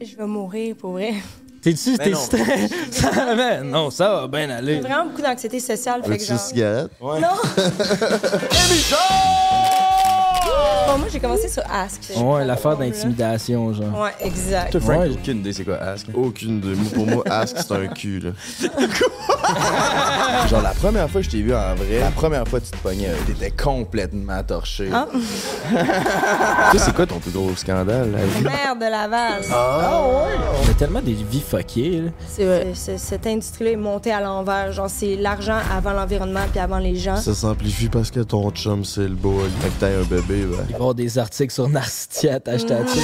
Je, je vais mourir pour vrai. T'es-tu, Mais t'es non. stressé? Ça va, non, ça va bien J'ai aller. vraiment beaucoup d'anxiété sociale. Fait que Veux-tu une genre... cigarette? Ouais. Non! Moi, j'ai commencé sur Ask. Ouais, l'affaire d'intimidation, genre. Ouais, exact. Toi, Frank, Ouais. aucune idée c'est quoi Ask? Aucune de moi. Pour moi, Ask, c'est un cul, là. Genre, la première fois que je t'ai vu en vrai, la première fois que tu te pognais, euh, t'étais complètement torché. Ah. tu sais, c'est quoi ton plus gros scandale? la vie? Mère de Laval. On a tellement des vies fuckées, là. C'est vrai. C'est- Cette industrie-là est montée à l'envers. Genre, c'est l'argent avant l'environnement puis avant les gens. Ça s'amplifie parce que ton chum, c'est le beau. Fait que t'as un bébé, ben. Avoir des articles sur Narcitia attachés à dessus.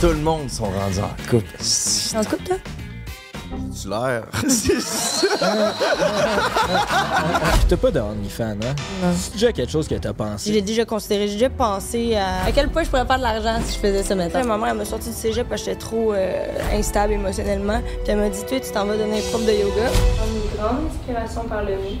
Tout le monde sont rendus en couple. En couple, toi? tu l'air. T'as pas de OnlyFans, hein? C'est déjà quelque chose que t'as pensé. J'ai déjà considéré, j'ai déjà pensé à à quel point je pourrais faire de l'argent si je faisais ça maintenant? Ma mère, elle m'a sorti du cégep parce que j'étais trop euh, instable émotionnellement. Puis elle m'a dit, toi, tu t'en vas devenir prof de yoga. Une grande inspiration par le nez.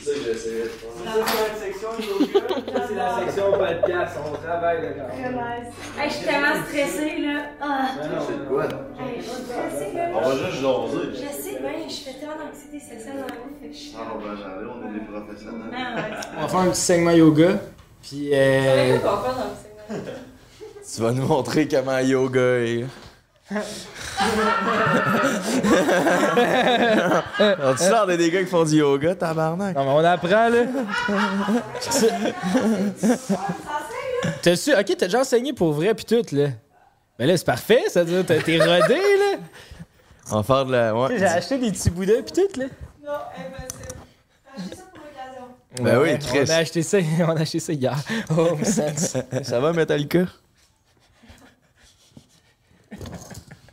C'est la section podcast, on travaille là Hey, je suis tellement stressée, là. Ah. Hey, je suis stressée, là. On va juste jaser. Je sais bien, je fais tellement d'anxiété sociale dans la vie, fait que je suis... Ah, on va jaser, on est des professionnels. Ah, ouais. On va faire un petit segment yoga. Puis, euh. C'est quoi qu'on va faire dans le segment? tu vas nous montrer comment yoga est. Alors, tu sors des gars qui font du yoga, tabarnak. Non, mais on apprend, là. T'as su. Ok, t'as déjà enseigné pour vrai, puis tout, là. Mais là, c'est parfait, ça veut dire t'as- t'es rodé, là. On va faire de la. Ouais. J'ai acheté des petits boudins, puis tout, là. Non, impossible. Acheter ça pour l'occasion. Ben oui, Chris. On a acheté ça, on a acheté ça hier. Oh, sense. Ça va, Metallica?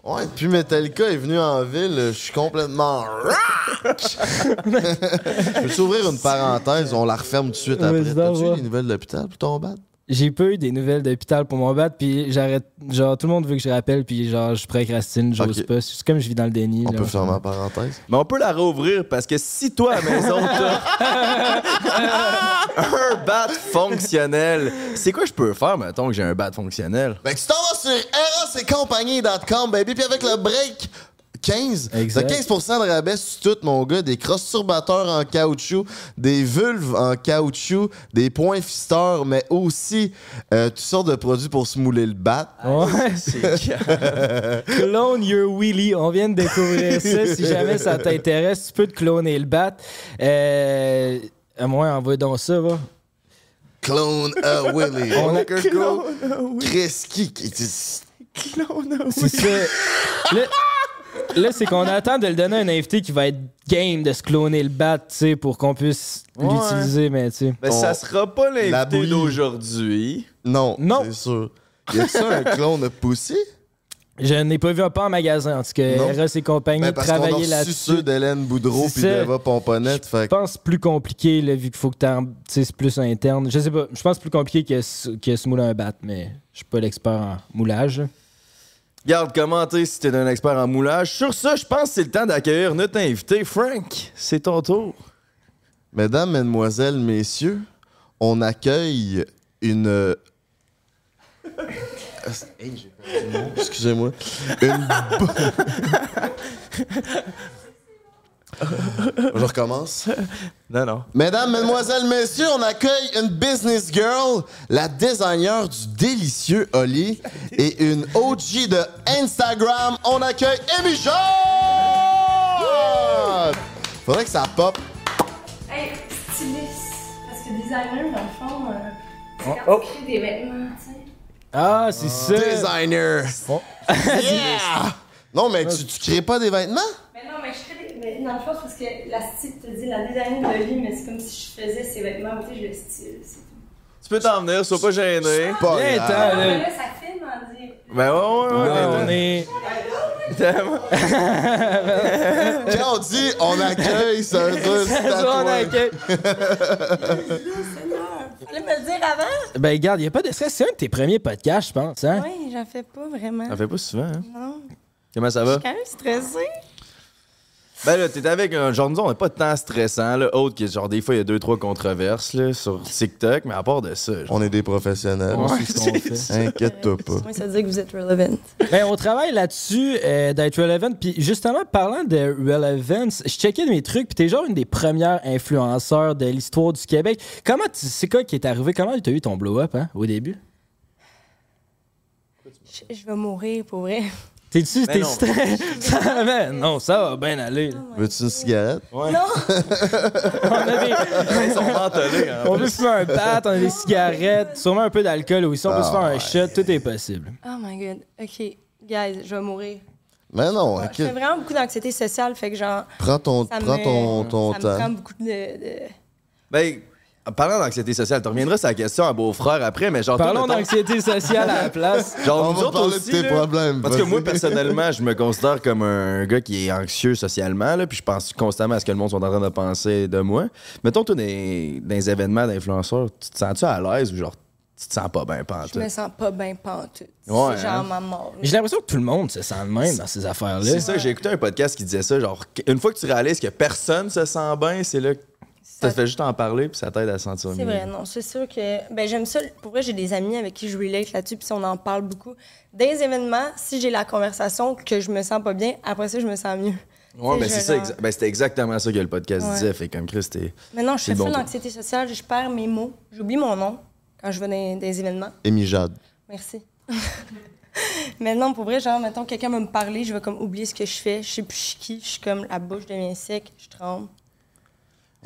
Ouais, depuis Metallica est venu en ville, je suis complètement rock! je peux s'ouvrir une parenthèse, on la referme tout de suite après. T'as-tu des nouvelles de l'hôpital pour ton bat? J'ai pas eu des nouvelles d'hôpital pour mon bat, puis j'arrête. Genre, tout le monde veut que je rappelle, puis genre, je procrastine, j'ose pas. C'est comme je vis dans le déni. On là. peut fermer la parenthèse? Mais on peut la rouvrir parce que si toi à la maison t'as un bat fonctionnel, c'est quoi je peux faire, mettons que j'ai un bat fonctionnel? Ben, tu t'en vas sur erossetcompagnie.com, baby, puis avec le break 15, Exact. t'as 15% de rabais sur tout, mon gars. Des crosses-turbateurs en caoutchouc, des vulves en caoutchouc, des points fisteurs, mais aussi euh, toutes sortes de produits pour se mouler le bat. Ouais. C'est Clone your wheelie. On vient de découvrir ça. Si jamais ça t'intéresse, tu peux te cloner le bat. Euh, à moins, envoie donc ça, va. Clone a Willy. On a- Chris, qui... qui- C'est ça. Là, là, c'est qu'on attend de le donner à un invité qui va être game de se cloner le bat, tu sais, pour qu'on puisse Ouais. l'utiliser, mais tu sais. Ben, ça sera pas La l'invité d'aujourd'hui. Non, Non. c'est sûr. Y a ça un clone de Pussy? Je n'ai pas vu un pas en magasin, en tout cas. Non. Eros et compagnie Ben, reçu là-dessus. ceux d'Hélène Boudreau puis d'Eva Pomponette. Je pense que c'est plus compliqué, là, vu qu'il faut que tu Tu sais, c'est plus interne. Je sais pas. Je pense que c'est plus compliqué que, se- que se mouler un bat, mais je suis pas l'expert en moulage. Garde, commentez si t'es un expert en moulage. Sur ça, je pense que c'est le temps d'accueillir notre invité. Frank, c'est ton tour. Mesdames, Mesdemoiselles, Messieurs, on accueille une. Hey, j'ai perdu le mot. Excusez-moi. Une. Je recommence. Non, non. Mesdames, Mesdemoiselles, Messieurs, on accueille une business girl, la designer du délicieux Oli et une OG de Instagram. On accueille Amy Jean! Faudrait que ça pop. Hey, styliste. Parce que designer, dans le fond, euh, Quand tu crées des vêtements, tu sais. Ah, c'est ça. Designer! Oh. Yeah! Non, mais tu, tu crées pas des vêtements? Mais non, mais je crée des. Mais dans le fond, parce que la style te dit la designer de vie, mais c'est comme si je faisais ces vêtements, tu sais, je le style, c'est tout. Tu peux t'en venir, sois pas gêné. Pas Viens, grave. attends, Mais là. là, ça filme en dire. Ben ouais, ouais, ouais. On est. Quand on dit on accueille, ça veut dire c'est On accueille. Fallait me le dire avant? Ben, regarde, y a pas de stress. C'est un de tes premiers podcasts, je pense, hein? Oui, j'en fais pas vraiment. Ça fait pas souvent, hein? Non. Comment ça Je va? suis quand même stressée. Ben là, t'es avec un genre, nous, on n'est pas tant stressant, là, autre que genre, des fois, il y a deux, trois controverses, là, sur TikTok, mais à part de ça, genre, On est des professionnels. On sait ce qu'on fait. Inquiète-toi pas. Oui, ça veut dire que vous êtes relevant. Ben, on travaille là-dessus euh, d'être relevant. Puis justement, parlant de relevance, je checkais mes trucs. Puis t'es genre une des premières influenceurs de l'histoire du Québec. Comment tu, c'est quoi qui est arrivé? Comment tu as eu ton blow-up hein, au début? Je, je vais mourir pour vrai. T'es-tu Ben t'es non. stressé? Ça- ben, non, ça va bien aller. là. Veux-tu une cigarette? Ouais. Non! On, a des- Ils sont mentolés, hein. on veut se faire un bat, on a des cigarettes, sûrement un peu d'alcool aussi. On peut se faire Ah, un ouais. shot, tout est possible. Oh my god. OK. Guys, je vais mourir. Mais non, Je fais écoute, vraiment beaucoup d'anxiété sociale, fait que genre. prends ton, Ça prends me, ton, ton ça me prend beaucoup de. de- Ben, en parlant d'anxiété sociale, tu reviendras sur la question à beau-frère après, mais genre, Parlons d'anxiété sociale à la place. genre, On nous va autres parler aussi, de tes là, problèmes. Parce que moi, personnellement, je me considère comme un gars qui est anxieux socialement, là, puis je pense constamment à ce que le monde sont en train de penser de moi. Mettons, toi, dans les événements d'influenceurs, tu te sens-tu à l'aise ou genre, tu te sens pas bien, en Je me sens pas bien pantoute. Ouais, c'est genre hein? ma mort. J'ai l'impression que tout le monde se sent de même dans ces affaires-là. C'est ça, j'ai écouté un podcast qui disait ça, genre, une fois que tu réalises que personne se sent bien, c'est là que ça Ça- te fait juste en parler, puis ça t'aide à se sentir mieux. C'est vrai, non, c'est sûr que. Ben, j'aime ça. Pour vrai, j'ai des amis avec qui je relate là-dessus, puis on en parle beaucoup. Des événements, si j'ai la conversation que je me sens pas bien, après ça, je me sens mieux. Ouais, ben c'est ça, exa- ben c'était exactement ça que le podcast Ouais. disait, fait comme Chris, t'es. Maintenant, je fais bon full tour. d'anxiété sociale, je perds mes mots, j'oublie mon nom quand je vais dans des événements. Amy Jade. Merci. Maintenant, pour vrai, genre, mettons, quelqu'un va me parler, je vais comme oublier ce que je fais, je sais plus qui, je suis comme la bouche devient sec, je tremble.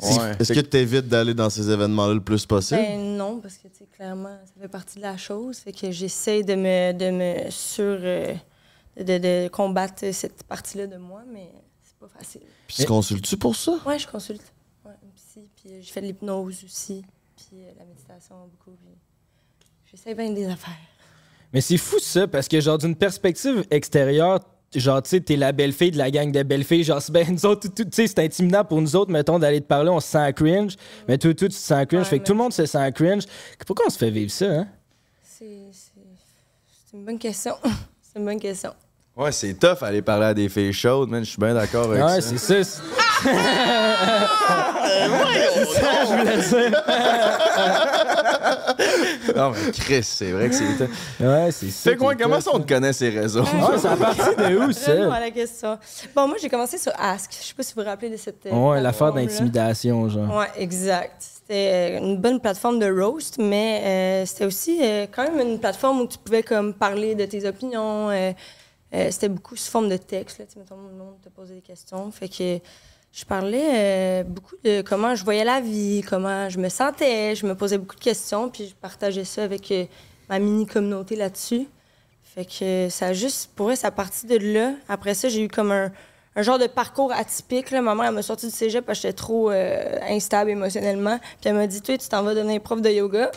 Ouais. Est-ce que tu évites d'aller dans ces événements-là le plus possible? Ben non, parce que, clairement, ça fait partie de la chose. Fait que j'essaie de me, de me sur... euh, de, de combattre cette partie-là de moi, mais c'est pas facile. Puis tu consultes-tu pour ça? Ouais, je consulte. Ouais, psy, puis euh, je fais de l'hypnose aussi, puis euh, la méditation beaucoup. J'essaie bien des affaires. Mais c'est fou ça, parce que genre d'une perspective extérieure, genre tu sais, t'es la belle fille de la gang de belles filles, genre c'est ben nous autres, tout- tout- tu sais, c'est intimidant pour nous autres, mettons, d'aller te parler, on se sent cringe, mais toi, toi, tu te sens cringe, Ouais, fait que tout le monde se sent cringe. Pourquoi on se fait vivre ça, hein? C'est une bonne question. c'est une bonne question. Ouais, c'est tough aller parler à des filles chaudes, man, je suis bien d'accord avec Ouais, ça. c'est ça. c'est- C'est ça, je voulais dire. Non, mais Chris, c'est vrai que c'est tough. Ouais, c'est ça. Fait quoi, comment ça on te connaît ces réseaux? Ouais, ça a parti de où, Vraiment ça? à la question. Bon, moi, j'ai commencé sur Ask. Je sais pas si vous vous rappelez de cette. euh, Ouais, l'affaire d'intimidation, genre. Ouais, exact. C'était euh, une bonne plateforme de roast, mais euh, c'était aussi euh, quand même une plateforme où tu pouvais comme parler de tes opinions. Euh, c'était beaucoup sous forme de texte. Là, mettons, le monde te posait des questions. Fait que je parlais euh, beaucoup de comment je voyais la vie, comment je me sentais. Je me posais beaucoup de questions, puis je partageais ça avec euh, ma mini-communauté là-dessus. Fait que ça a juste, pour vrai, ça a parti de là. Après ça, j'ai eu comme un, un genre de parcours atypique. Là. Ma elle m'a sorti du cégep parce que j'étais trop euh, instable émotionnellement. Puis elle m'a dit, toi, tu t'en vas devenir prof de yoga.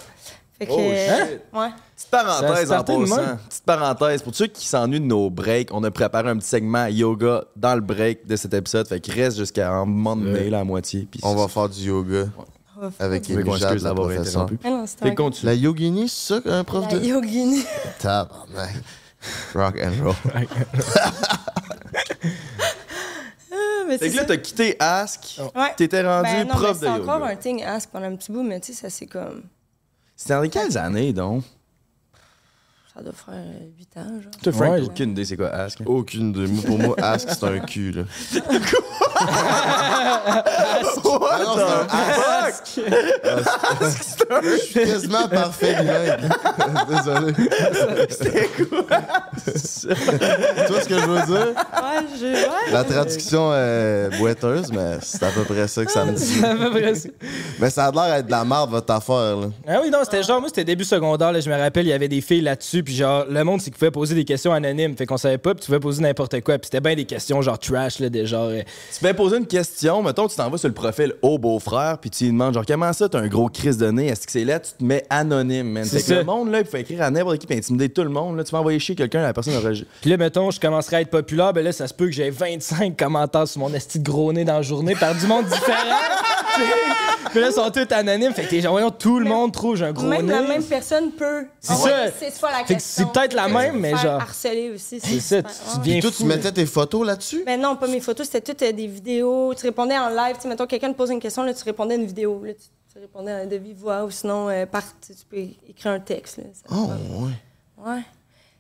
Fait que, Oh, euh, shit. ouais. Petite parenthèse en passant. Petite parenthèse. Pour ceux qui s'ennuient de nos breaks, on a préparé un petit segment yoga dans le break de cet épisode. Fait qu'il reste jusqu'à un moment donné, à moitié. Puis On va faire du yoga On va faire avec qu'on Jade, la d'avoir professeure. Ah. La yogini, c'est ça, un prof La de... yogini. Tabarnak. Rock and roll. Ah, mais Fait que là, t'as quitté Ask. Ouais. T'étais rendu Ben non, mais prof de c'est encore yoga. un thing ask pendant un petit bout, mais tu sais, ça c'est comme. C'était dans les quelles années, donc? Ça doit faire 8 ans, genre. Toi, Frank, Ouais. aucune idée c'est quoi Ask? Aucune de moi. Pour moi, Ask, c'est un cul, là. Ah non, c'est un asque. Je suis quasiment parfait bilingue. Désolé. C'était quoi? tu vois ce que je veux dire? Ouais, je. Ouais. La traduction est boiteuse, mais c'est à peu près ça que ça me dit. À peu près ça. Mais ça a l'air d'être de la merde, votre affaire. Là. Ah oui, non, c'était genre, moi, c'était début secondaire, là, je me rappelle, il y avait des filles là-dessus, puis genre, le monde, c'est qu'ils pouvaient poser des questions anonymes, fait qu'on savait pas, puis tu pouvais poser n'importe quoi, puis c'était bien des questions genre trash, là, des genre. euh, Tu peux poser une question, mettons, tu t'en vas sur le profil au beau-frère, puis tu lui demandes, genre, comment ça, t'as un gros crise de nez, est-ce que c'est là, tu te mets anonyme, man. C'est Fait que le monde, là, il faut écrire à n'importe qui, puis intimider tout le monde, là. Tu vas envoyer chier quelqu'un, la personne aura. Puis là, mettons, je commencerais à être populaire, ben là, ça se peut que j'ai 25 commentaires sur mon esti de gros nez dans la journée par du monde différent. Puis là, ils sont tous anonymes, fait que voyons, tout le monde trouve j'ai un gros Même nez. la même personne peut. C'est ça. C'est la. C'est peut-être la même, mais genre- harceler aussi. C'est ça, tu, tu ouais. deviens Puis toi, fou. tu mettais tes photos là-dessus? Ben non, pas mes photos, c'était toutes euh, des vidéos. Tu répondais en live. Tu sais, mettons, quelqu'un te pose une question, là, tu répondais à une vidéo. Là, tu, tu répondais à de vive voix ou sinon, euh, par, tu, peux écrire un texte. Là, Ça- Oh, ouais. Ouais.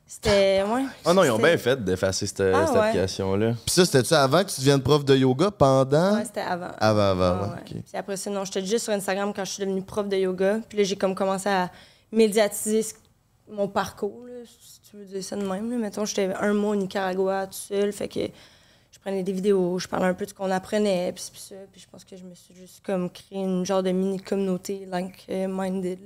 C'était. Ouais. Ah non, ils ont bien fait d'effacer cette, Ah, cette ouais. application-là. Puis ça, c'était-tu avant que tu deviennes prof de yoga? Pendant? Ouais, c'était avant. Avant, avant, avant. ouais. ok. Puis après ça, non, j'étais juste sur Instagram quand je suis devenue prof de yoga. Puis là, j'ai comme commencé à médiatiser ce- mon parcours, là, si tu veux dire ça de même. Là. Mettons, j'étais un mois au Nicaragua tout seul, fait que je prenais des vidéos, je parlais un peu de ce qu'on apprenait, puis, ça. Puis je pense que je me suis juste comme créé une genre de mini-communauté like-minded.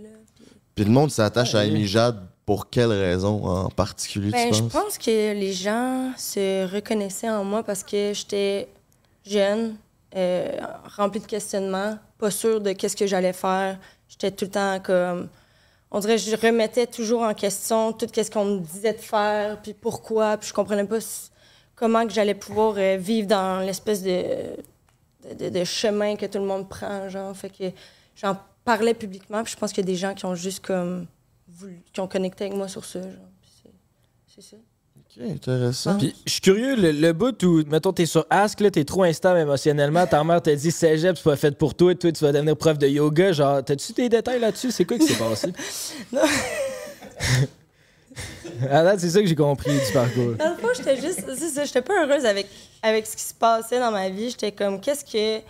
Puis- le monde s'attache à Amy Jade pour quelle raison en particulier, Ben, tu je pense que les gens se reconnaissaient en moi parce que j'étais jeune, euh, remplie de questionnements, pas sûre de qu'est-ce que j'allais faire. J'étais tout le temps comme... On dirait que je remettais toujours en question tout ce qu'on me disait de faire, puis pourquoi, puis je comprenais pas comment que j'allais pouvoir euh, vivre dans l'espèce de, de, chemin que tout le monde prend, genre. Fait que j'en parlais publiquement, puis je pense qu'il y a des gens qui ont juste comme qui ont connecté avec moi sur ça, genre. C'est ça. Intéressant. Puis je suis curieux, le, le bout où, mettons, t'es sur Ask, là, t'es trop instable émotionnellement, ta mère t'a dit cégep, c'est pas fait pour toi, toi, tu vas devenir prof de yoga. Genre, t'as-tu des détails là-dessus? C'est quoi qui s'est passé? Non. Ah, là, c'est ça que j'ai compris du parcours. Dans le fond, j'étais juste. C'est ça, j'étais pas heureuse avec, avec ce qui se passait dans ma vie. J'étais comme, qu'est-ce que.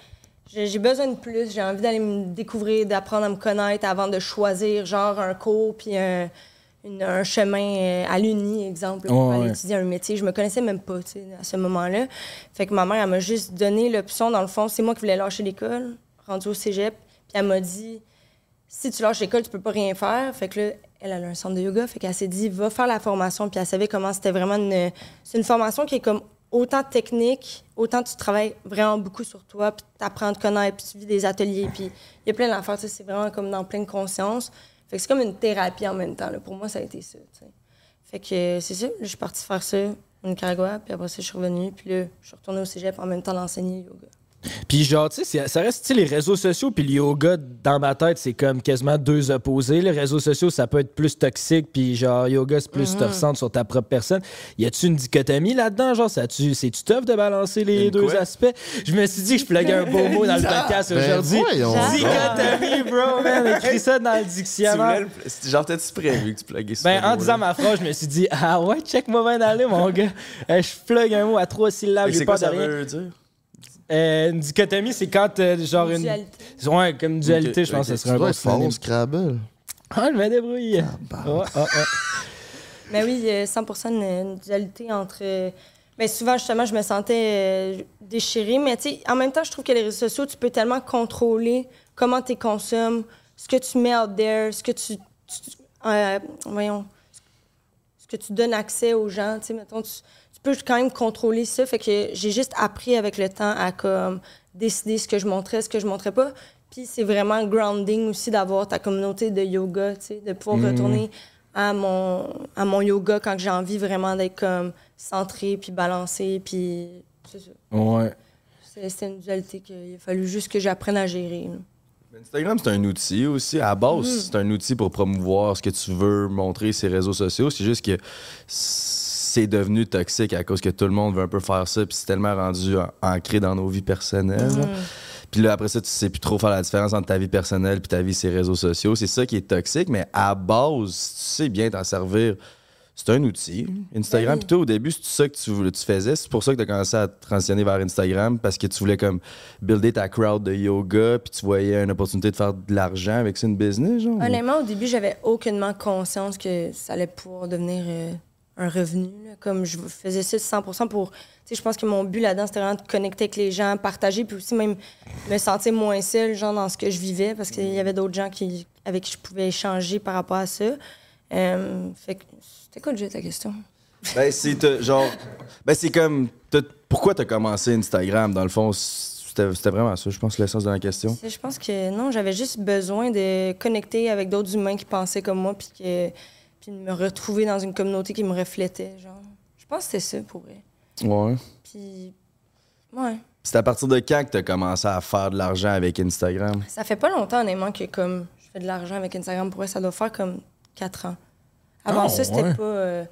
J'ai j'ai besoin de plus? J'ai envie d'aller me découvrir, d'apprendre à me connaître avant de choisir, genre, un cours puis un, une- un chemin euh, à l'Uni, exemple, pour aller ouais. étudier un métier. Je me connaissais même pas, à ce moment-là. Fait que ma mère, elle m'a juste donné l'option, dans le fond. C'est moi qui voulais lâcher l'école, rendu au cégep. Puis elle m'a dit, si tu lâches l'école, tu peux pas rien faire. Fait que là, elle elle a un centre de yoga. Fait qu'elle s'est dit, va faire la formation. Puis elle savait comment c'était vraiment une. C'est une formation qui est comme autant technique, autant tu travailles vraiment beaucoup sur toi, puis tu apprends à te connaître, puis tu vis des ateliers. Puis il y a plein d'affaires. C'est vraiment comme dans pleine conscience. Fait que c'est comme une thérapie en même temps. Pour moi, ça a été ça. Fait que euh, c'est ça. Je suis partie faire ça au Nicaragua. Puis après ça, je suis revenue. Puis là, je suis retournée au cégep en même temps d'enseigner le yoga. Puis genre, tu sais, ça reste, tu sais, les réseaux sociaux puis le yoga, dans ma tête, c'est comme quasiment deux opposés. Les réseaux sociaux, ça peut être plus toxique, puis genre, yoga, c'est plus te ressentes sur ta propre personne. Y a-tu une dichotomie là-dedans? Genre, ça tu c'est-tu tough de balancer les Une deux quoi? aspects? Je me suis dit que je pluguais un beau mot dans le podcast Ben aujourd'hui. voyons donc. Dichotomie, bro, man. Écris ça dans le dictionnaire. le- Genre, peut-être prévu que tu pluguais ça. Ben, en disant ma phrase, je me suis dit, ah ouais, check-moi bien d'aller, mon gars. Euh, je plug un mot à trois syllabes, j'ai C'est pas quoi de ça rien. veut dire? Euh, une dichotomie, c'est quand, euh, genre, une. Dualité. Ouais, comme dualité, Ok, je pense que ce serait un bon synonyme. Scrabble. Ah, je vais débrouiller. bah. Ouais, ouais, ouais. Mais oui, il y a 100 une, une dualité entre. euh, ben souvent, justement, je me sentais euh, déchirée. Mais tu sais, en même temps, je trouve que les réseaux sociaux, tu peux tellement contrôler comment tu les consommes, ce que tu mets out there, ce que tu. tu- euh, voyons. Ce que tu donnes accès aux gens. Tu sais, mettons, tu, tu peux quand même contrôler ça. Fait que j'ai juste appris avec le temps à comme décider ce que je montrais, ce que je montrais pas. Puis c'est vraiment grounding aussi d'avoir ta communauté de yoga, tu sais, de pouvoir retourner à mon, à mon yoga quand j'ai envie vraiment d'être comme centré puis balancé. Puis c'est ça. Ouais. C'est- C'était une dualité qu'il a fallu juste que j'apprenne à gérer. là. Instagram, c'est un outil aussi. À la base, Mm. c'est un outil pour promouvoir ce que tu veux montrer ces réseaux sociaux. C'est juste que c'est devenu toxique à cause que tout le monde veut un peu faire ça, puis c'est tellement rendu an- ancré dans nos vies personnelles. Là. Puis là, après ça, tu sais plus trop faire la différence entre ta vie personnelle puis ta vie, ces réseaux sociaux. C'est ça qui est toxique, mais à base, si tu sais bien t'en servir c'est un outil, Instagram. Ben oui. Puis toi, au début, c'est ça que tu, voulais- tu faisais. C'est pour ça que tu as commencé à transitionner vers Instagram parce que tu voulais comme builder ta crowd de yoga, puis tu voyais une opportunité de faire de l'argent avec ça, une business, genre. Honnêtement, au début, j'avais aucunement conscience que ça allait pouvoir devenir euh, un revenu. là. Comme je faisais ça 100% pour. Tu sais, je pense que mon but là-dedans, c'était vraiment de connecter avec les gens, partager, puis aussi même me sentir moins seule, genre, dans ce que je vivais, parce qu'il y avait d'autres gens qui, avec qui je pouvais échanger par rapport à ça. Euh, fait que. C'était quoi déjà ta question? Ben, c'est t'as- genre. Ben, c'est comme. t'as- Pourquoi tu as commencé Instagram, dans le fond? C'était vraiment ça, je pense, l'essence de la question. Je pense que non, j'avais juste besoin de connecter avec d'autres humains qui pensaient comme moi, puis, que, puis de me retrouver dans une communauté qui me reflétait, genre. Je pense que c'était ça pour vrai. Ouais. Puis, ouais. C'est à partir de quand que tu as commencé à faire de l'argent avec Instagram? Ça fait pas longtemps, honnêtement, que comme je fais de l'argent avec Instagram. Pour vrai, ça doit faire comme 4 ans. Avant Ah, ça, c'était ouais. pas, euh,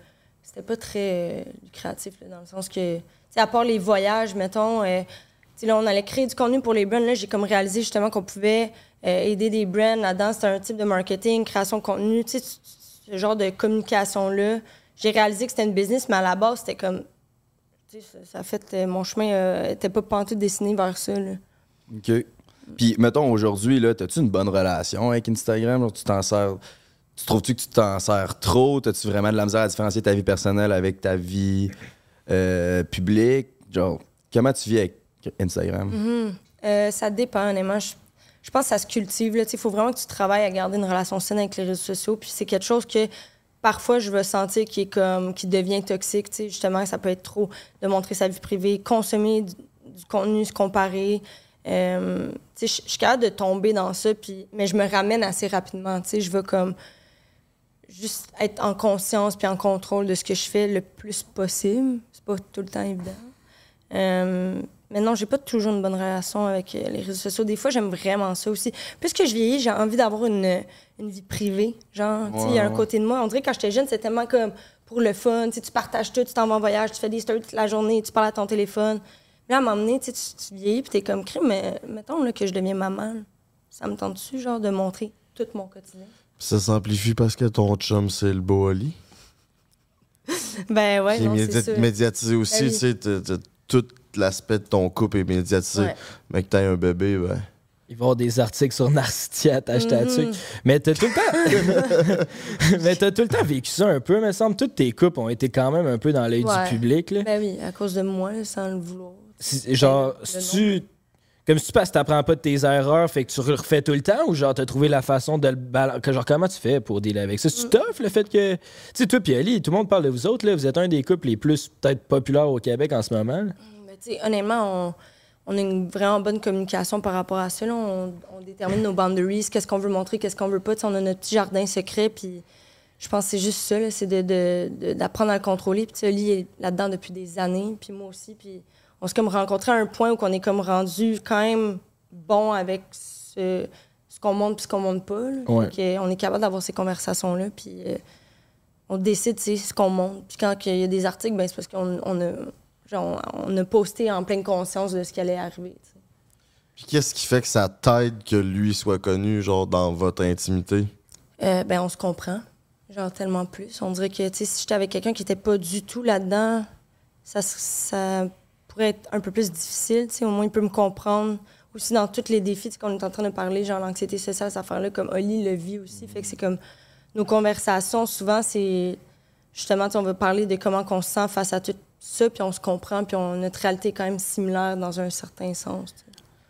c'était pas très euh, lucratif, là, dans le sens que, tu à part les voyages, mettons, euh, tu là, on allait créer du contenu pour les brands. Là, j'ai comme réalisé justement qu'on pouvait euh, aider des brands là-dedans. C'était un type de marketing, création de contenu, tu sais, c- ce genre de communication-là. J'ai réalisé que c'était une business, mais à la base, c'était comme. Tu sais, ça, fait. euh, mon chemin euh, était pas pantoute dessiné vers ça, là. OK. Puis, mettons, aujourd'hui, là, as-tu une bonne relation avec Instagram? Genre, tu t'en sers. Tu trouves-tu que tu t'en sers trop? As-tu vraiment de la misère à différencier ta vie personnelle avec ta vie euh, publique? Genre, comment tu vis avec Instagram? Euh, ça dépend, honnêtement. Je, je pense que ça se cultive. Il faut vraiment que tu travailles à garder une relation saine avec les réseaux sociaux. Puis c'est quelque chose que parfois je veux sentir qui est comme qui devient toxique. tu sais. Justement, ça peut être trop de montrer sa vie privée, consommer du, contenu, se comparer. Euh, je suis capable de tomber dans ça, puis, mais je me ramène assez rapidement. Je veux comme juste être en conscience puis en contrôle de ce que je fais le plus possible. C'est pas tout le temps évident. Euh, mais non, j'ai pas toujours une bonne relation avec euh, les réseaux sociaux. Des fois, j'aime vraiment ça aussi. Puisque je vieillis, j'ai envie d'avoir une, une vie privée. Genre, tu sais, il y a un Ouais, côté de moi. On dirait que quand j'étais jeune, c'était tellement comme pour le fun. Tu partages tout, tu t'en vas en voyage, tu fais des stories toute la journée, tu parles à ton téléphone. Mais là, à donné, tu, tu, tu vieillis, puis t'es comme crime, mais mettons là, que je deviens maman. là. Ça me tente-tu, genre, de montrer tout mon quotidien? Ça s'amplifie parce que ton chum, c'est le beau Ali. Ben ouais, non, c'est médiatisé aussi, Ben oui. tu sais, tout l'aspect de ton couple est médiatisé. Ouais. Mais que t'aies un bébé, ben. Il va y avoir des articles sur Narcitia attachés Mhm. là-dessus. Mais t'as tout le temps. mais t'as tout le temps vécu ça un peu, me semble. Toutes tes coupes ont été quand même un peu dans l'œil Ouais. du public. Là. Ben oui, à cause de moi, sans le vouloir. Si- genre, le si tu. Comme si tu passes, t'apprends pas de tes erreurs, fait que tu le refais tout le temps, ou genre t'as trouvé la façon de le balancer. Genre, comment tu fais pour dealer avec ça? Mm. C'est tough le fait que. Tu sais, toi, puis Ali, tout le monde parle de vous autres, là. Vous êtes un des couples les plus peut-être populaires au Québec en ce moment. là. Honnêtement, on, on a une vraiment bonne communication par rapport à ça. là. On, on détermine nos boundaries, qu'est-ce qu'on veut montrer, qu'est-ce qu'on veut pas. On a notre petit jardin secret, puis je pense que c'est juste ça, c'est de- de- de- d'apprendre à le contrôler. Puis Oli est là-dedans depuis des années, puis moi aussi. Puis on s'est comme rencontré à un point où on est comme rendu quand même bon avec ce, ce qu'on montre puis ce qu'on montre pas. Fait on est capable d'avoir ces conversations-là, puis euh, on décide, ce qu'on montre. Puis quand il y a des articles, ben, c'est parce qu'on on a, genre, on a posté en pleine conscience de ce qui allait arriver. Puis qu'est-ce qui fait que ça t'aide que lui soit connu, genre, dans votre intimité? Euh, ben, on se comprend. Genre, tellement plus. On dirait que, tu sais, si j'étais avec quelqu'un qui était pas du tout là-dedans, ça, ça pourrait être un peu plus difficile, tu sais. Au moins, il peut me comprendre. Aussi, dans tous les défis qu'on est en train de parler, genre l'anxiété sociale, cette affaire-là, comme Oli le vit aussi. Fait que c'est comme... Nos conversations, souvent, c'est... Justement, on veut parler de comment on se sent face à tout ça, puis on se comprend, puis on, notre réalité est quand même similaire dans un certain sens,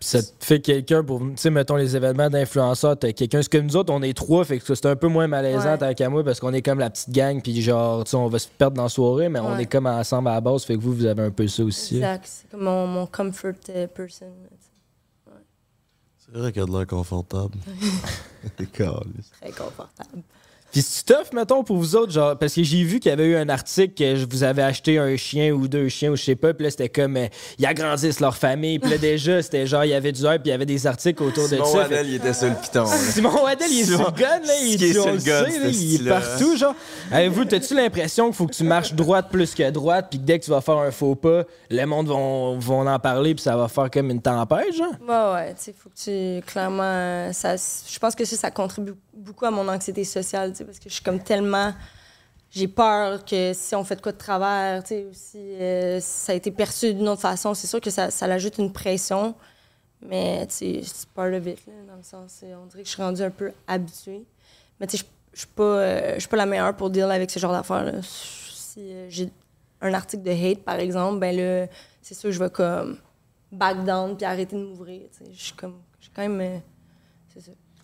ça te fait quelqu'un pour. Tu sais, mettons les événements d'influenceurs, t'as quelqu'un. C'est comme nous autres, on est trois, fait que c'est un peu moins malaisant Ouais. qu'à moi parce qu'on est comme la petite gang, puis genre, tu sais, on va se perdre dans la soirée, mais on est comme ensemble à la base, fait que vous, vous avez un peu ça aussi. Exact. C'est comme mon, mon comfort euh, person. C'est vrai qu'il a de l'air confortable. Très confortable. Puis c'est tough, mettons, pour vous autres, genre, parce que j'ai vu qu'il y avait eu un article que je- vous avez acheté un chien ou deux chiens ou je sais pas, puis là, c'était comme, euh, ils agrandissent leur famille, puis là, déjà, c'était genre, il y avait du hype, puis il y avait des articles autour de Simon ça. Waddell, il était sur le piton. Simon Waddell, il est sur le gun, là. Il, est sur le le gun, sait, ce là, il est partout, genre. Avez-vous, t'as-tu l'impression qu'il faut que tu marches droite plus que droite, puis que dès que tu vas faire un faux pas, le monde vont, vont en parler, puis ça va faire comme une tempête, genre? Ouais, ouais, tu sais, faut que tu. Clairement, ça, je pense que ça, ça contribue beaucoup à mon anxiété sociale, tu sais, parce que je suis comme tellement. j'ai peur que si on fait de quoi de travers, tu sais, aussi, euh, ça a été perçu d'une autre façon, c'est sûr que ça, ça ajoute une pression. Mais, tu sais, c'est part of it, là, dans le sens, on dirait que je suis rendue un peu habituée. Mais, tu sais, je- suis pas, euh, pas la meilleure pour deal avec ce genre d'affaires. Si euh, j'ai un article de hate, par exemple, ben là, c'est sûr, je vais comme back down puis arrêter de m'ouvrir. Je suis comme, je suis quand même,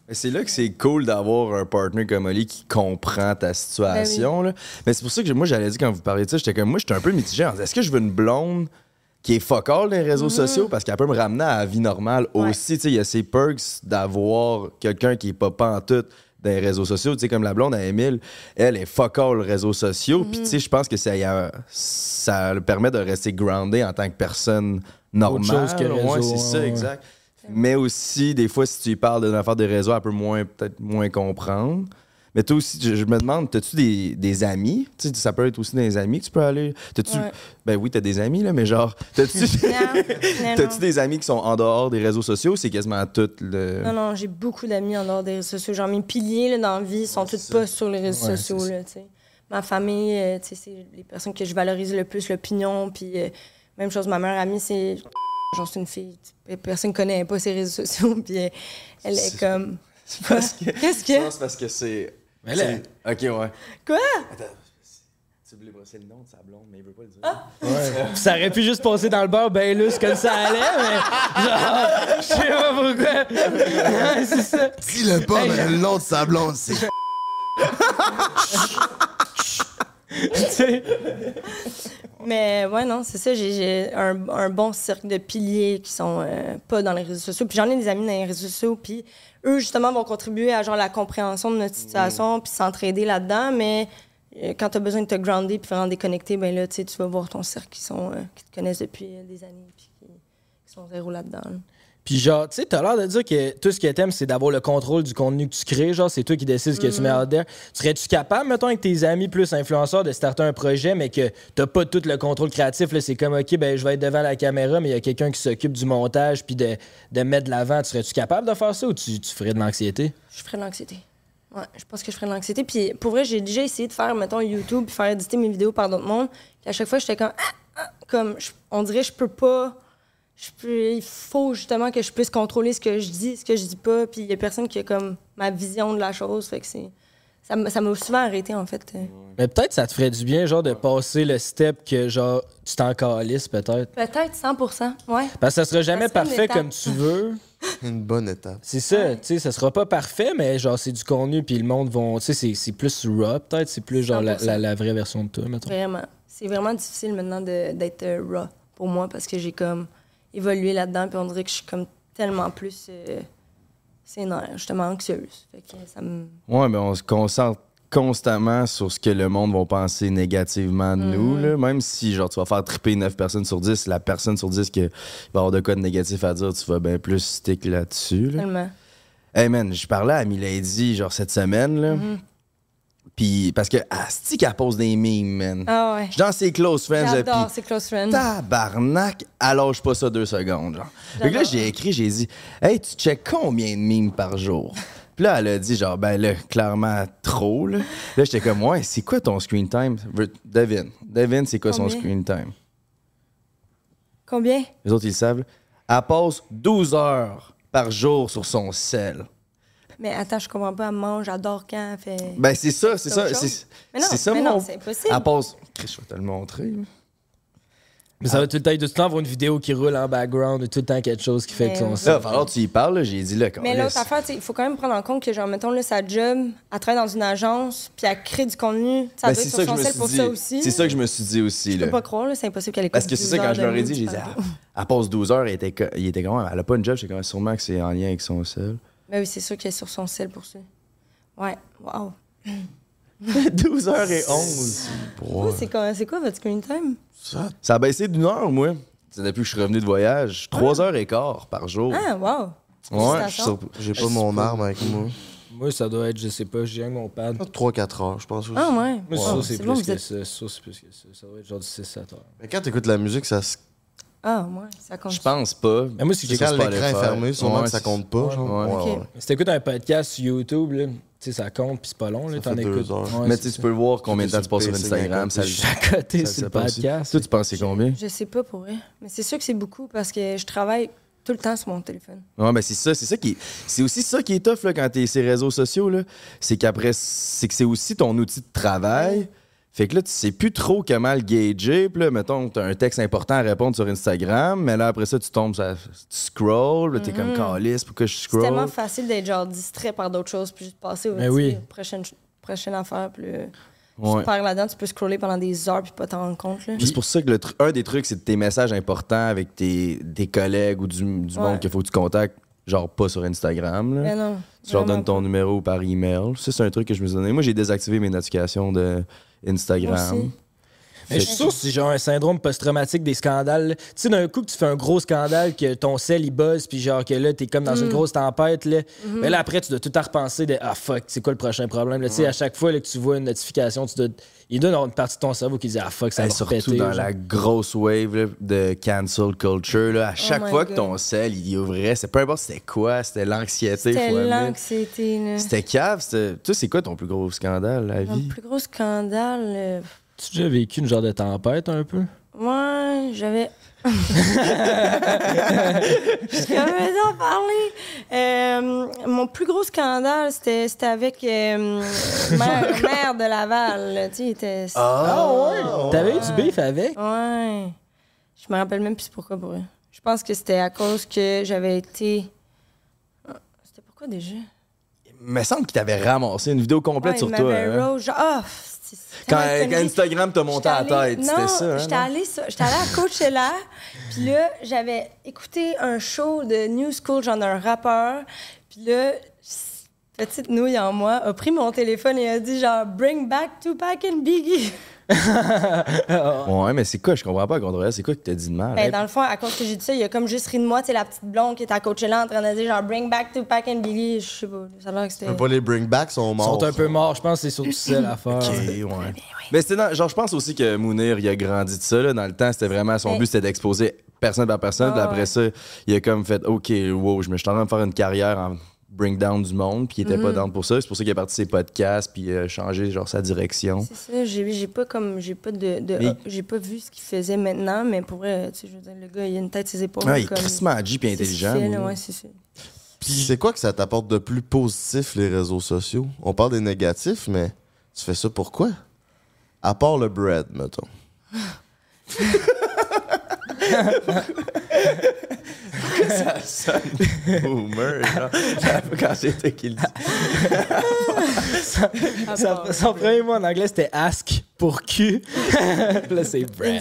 c'est là que c'est cool d'avoir un partner comme Oli qui comprend ta situation. là. Mais c'est pour ça que moi, j'allais dire quand vous parliez de ça, j'étais comme moi, j'étais un peu mitigé. en disant, Est-ce que je veux une blonde qui est fuck all dans les réseaux sociaux parce qu'elle peut me ramener à la vie normale Ouais. aussi? Tu sais, Il y a ces perks d'avoir quelqu'un qui est pas pantoute dans les réseaux sociaux. Tu sais, comme la blonde à Emile, elle est fuck all réseaux sociaux. Puis tu sais, je pense que ça, y a- ça le permet de rester groundé en tant que personne normale. chose que Ouais, réseau, c'est ça, ouais. exact. Mais aussi, des fois, si tu parles d'une affaire de réseau, elle peut moins, peut-être moins comprendre. Mais toi aussi, je, je me demande, as-tu des, des amis? Tu sais, ça peut être aussi des amis que tu peux aller. T'as-tu. Ouais. Ben oui, t'as des amis, là, mais genre. T'as-tu t'as-tu des amis qui sont en dehors des réseaux sociaux? C'est quasiment tout le. Non, non, j'ai beaucoup d'amis en dehors des réseaux sociaux. Genre, mes piliers là, dans la vie sont tous pas sur les réseaux Ouais, sociaux. Là, tu sais. Ma famille, euh, tu sais, c'est les personnes que je valorise le plus l'opinion. Puis, euh, même chose, ma meilleure amie, c'est. Genre, c'est une fille. Personne ne connaît pas ses réseaux sociaux. Puis, elle est C'est- comme. C'est parce que. Qu'est-ce Je que. pense parce que c'est. Mais là- c'est- Ok, ouais. Quoi? Attends. Tu voulais brosser le nom de sa blonde, mais il veut pas le dire. Puis ça aurait pu juste passer dans le bar ben lousse comme ça allait, mais genre, je sais pas pourquoi. Ouais, c'est ça. Dis-le pas, mais le nom de sa blonde, c'est. Tu sais. Mais ouais, non, c'est ça. J'ai, un, un bon cercle de piliers qui sont euh, pas dans les réseaux sociaux. Puis j'en ai des amis dans les réseaux sociaux. Puis eux, justement, vont contribuer à genre la compréhension de notre situation puis s'entraider là-dedans. Mais euh, quand tu as besoin de te grounder puis vraiment déconnecter, ben là, tu sais, tu vas voir ton cercle qui, sont, euh, qui te connaissent depuis des années puis qui, qui sont zéro là-dedans. là. Puis genre, tu sais, t'as l'air de dire que tout ce que t'aimes, c'est d'avoir le contrôle du contenu que tu crées. Genre, c'est toi qui décides ce que tu mets out there. Serais-tu capable, mettons, avec tes amis plus influenceurs, de starter un projet, mais que t'as pas tout le contrôle créatif? C'est comme, OK, ben je vais être devant la caméra, mais il y a quelqu'un qui s'occupe du montage puis de, mettre de l'avant. Tu Serais-tu capable de faire ça ou tu, ferais de l'anxiété? Je ferais de l'anxiété. Ouais, je pense que je ferais de l'anxiété. Puis pour vrai, j'ai déjà essayé de faire, mettons, YouTube puis faire éditer mes vidéos par d'autres mondes. Puis à chaque fois, j'étais comme, ah, ah, comme, on dirait, je peux pas. Je peux, il faut justement que je puisse contrôler ce que je dis, ce que je dis pas. Puis il y a personne qui a comme ma vision de la chose. Fait que c'est. Ça m'a ça m'a souvent arrêté, en fait. Mais peut-être ça te ferait du bien, genre, de passer le step que, genre, tu t'en calisses, peut-être. Peut-être 100 ouais. Parce que ça sera jamais Ça parfait comme tu veux. Une bonne étape. C'est ça, tu sais, ça sera pas parfait, mais genre, c'est du contenu, puis le monde vont. Tu sais, c'est- c'est plus raw, peut-être, c'est plus genre la, 100%. la- la vraie version de toi, mettons. Vraiment. C'est vraiment difficile maintenant de- d'être euh, raw pour moi parce que j'ai comme évolué là-dedans. Puis on dirait que je suis comme tellement plus euh, sénère, justement anxieuse. Fait que ça me. Ouais, mais on se concentre constamment sur ce que le monde va penser négativement de nous. Là. Même si genre tu vas faire triper 9 personnes sur 10, la personne sur 10 qui va avoir de quoi de négatif à dire, tu vas bien plus stick là-dessus. là. Tellement. Hey man, je parlais à Milady genre cette semaine là. Mm-hmm. Puis parce que Asti qu'elle pose des memes, man. Ah ouais. Je suis dans ses close friends J'adore ces close friends. tabarnak, allonge pas ça deux secondes, genre. Fait que là, j'ai écrit, j'ai dit, hey, tu check combien de memes par jour? Puis là, elle a dit, genre, ben là, clairement trop, là. Là, j'étais comme, ouais, c'est quoi ton screen time? Devine. Devine, c'est quoi son screen time? Combien? Les autres, ils le savent. là. Elle passe 12 heures par jour sur son sel. Mais attends, je comprends pas. Elle mange, j'adore quand elle fait. Ben, c'est ça, c'est C'est ça. C'est Mais non, c'est ça, mais mon- non, c'est impossible. Elle Je vais te le montrer. Mais ça va tout le temps, tout le temps avoir une vidéo qui roule en background, ou tout le temps quelque chose qui fait Mais que son. Là, il que tu y parles, là. J'ai dit, là, Mais câlisse. l'autre affaire, il faut quand même prendre en compte que, genre, mettons, là, sa job, elle travaille dans une agence, puis elle crée du contenu. Ça Ben, doit c'est être ça sur que je son me sel suis pour dit. ça aussi. C'est ça que je me suis dit aussi, Je là. peux pas croire, c'est impossible qu'elle écoute Parce que c'est ça, 12 quand je leur ai de dit, j'ai dit, elle passe 12 heures, elle était, il était comment? Elle a pas une job, j'étais comme, sûrement que c'est en lien avec son seul. Ben oui, c'est sûr qu'elle est sur son sel pour ça. Ouais, wow. 12 heures et 11. Vous, c'est quoi, c'est quoi votre screen time? Ça, Ça a baissé d'une heure, moi. C'est depuis que je suis revenu de voyage. 3 heures et quart par jour. Ah, wow. ouais, je suis sur... j'ai pas mon arme avec moi. Moi, ça doit être, je sais pas, j'ai avec mon pad. 3-4 heures, je pense aussi. Ah, ouais. Moi, Wow. ça, c'est plus que êtes- ça. Ça, c'est plus que ça. Ça doit être genre du 6-7 heures. Mais quand t'écoutes la musique, ça se Ah, ouais, ça compte. Je pense pas. Mais moi, C'est que quand l'écran est fermé, sûrement Ouais, que ça compte pas. genre. Ouais. Ouais, Ok. ouais. Si t'écoutes un podcast sur YouTube, là, tu sais, ça compte, puis c'est pas long, là, Ça t'en fait deux écoutes. heures. Ouais, Mais tu sais, tu peux voir combien de temps tu passes sur Instagram. Ça, Je suis à côté ça- sur le aussi. podcast. Toi, tu penses c'est combien? Je sais pas pour vrai. Mais c'est sûr que c'est beaucoup parce que je travaille tout le temps sur mon téléphone. Ouais, ben c'est ça, c'est ça qui est- c'est aussi ça qui est tough là, quand t'es sur les réseaux sociaux là, c'est qu'après c'est que c'est aussi ton outil de travail. Fait que là, tu sais plus trop comment le gager. Puis là, mettons, t'as un texte important à répondre sur Instagram, mais là, après ça, tu tombes, ça, tu scrolls, t'es comme calice, pourquoi je C'est scroll? tellement facile d'être genre distrait par d'autres choses puis juste passer au Mais oui. prochaine, prochaine affaire. Puis là, Ouais. tu perds là-dedans, tu peux scroller pendant des heures puis pas t'en rendre compte. C'est pour ça que le un des trucs, c'est tes messages importants avec tes, des collègues ou du, du Ouais. monde qu'il faut que tu contactes, genre pas sur Instagram. Là. Mais non. Tu leur donnes ton pas. numéro par email. Ça, c'est un truc que je me suis donné. Moi, j'ai désactivé mes notifications de Instagram. Mais je suis sûr c'est genre un syndrome post-traumatique des scandales. Tu sais, d'un coup que tu fais un gros scandale, que ton sel il buzz, puis genre que là, t'es comme dans une grosse tempête. Là. Mais là, après, tu dois tout à repenser de Ah fuck, c'est quoi le prochain problème? là? Tu sais, à chaque fois là, que tu vois une notification, tu dois. Il avoir une partie de ton cerveau qui dit Ah fuck, ça Hey, va surtout repéter. dans genre. la grosse wave là, de cancel culture. Là, à chaque my fois que ton sel il ouvrait, c'est peu importe c'était quoi, c'était l'anxiété. C'était l'anxiété. C'était cave. c'était- Toi, c'est quoi ton plus gros scandale, la Mon vie? plus gros scandale. Euh, Tu as déjà vécu une genre de tempête un peu? Moi, j'avais. Je vais en parler. Euh, mon plus gros scandale, c'était c'était avec euh, maire, maire de Laval. Tu sais, il était. Ah ouais? T'avais eu du beef avec? Ouais. Je me rappelle même plus pourquoi pour eux. Je pense que c'était à cause que j'avais été. Ah, C'était pourquoi déjà? Il me semble qu'il t'avait ramassé une vidéo complète Ouais, sur il toi. hein. rose, c'est Quand, quand. Instagram t'a monté à la tête, c'était non, ça. hein, J'étais allée, allée à Coachella, puis là, j'avais écouté un show de New School, genre d'un rappeur, puis là, petite nouille en moi, a pris mon téléphone et a dit genre Bring back Tupac and Biggie. Ouais, mais c'est quoi? Je comprends pas, Gondrel. C'est quoi que t'as dit de mal? Ben, dans le fond, à cause que j'ai dit ça, il a comme juste ri de moi, tu sais, la petite blonde qui était à Coachella en train de dire genre Bring back Tupac and Biggie. Je sais pas, ça a l'air que c'était. Pas les bring back sont Ils morts. sont un peu morts, je pense que c'est surtout ça l'affaire. Ok, ouais. Mais c'était dans- genre, je pense aussi que Mounir, il a grandi de ça, là. Dans le temps, c'était vraiment, son Mais- but, c'était d'exposer personne par personne. Puis Ah, après ouais. ça, il a comme fait, OK, wow, je me suis en train de faire une carrière en bring down du monde. Puis il était pas down pour ça. C'est pour ça qu'il a parti ses podcasts, puis il a changé, genre, sa direction. C'est ça, j'ai j'ai pas comme j'ai pas de, de- Mais- j'ai pas vu ce qu'il faisait maintenant, mais pour vrai, tu sais, je veux dire, le gars, il a une tête ses épaules. Ah, il est comme- crissement ce qu'il intelligent. ouais, c'est ça. Puis c'est quoi que ça t'apporte de plus positif, les réseaux sociaux? On parle des négatifs, mais tu fais ça pourquoi? À part le bread, mettons. Boomer, genre? Quand c'était qu'il dit. À Sa- part- son premier mot en anglais c'était ask pour cul. là c'est pour vrai.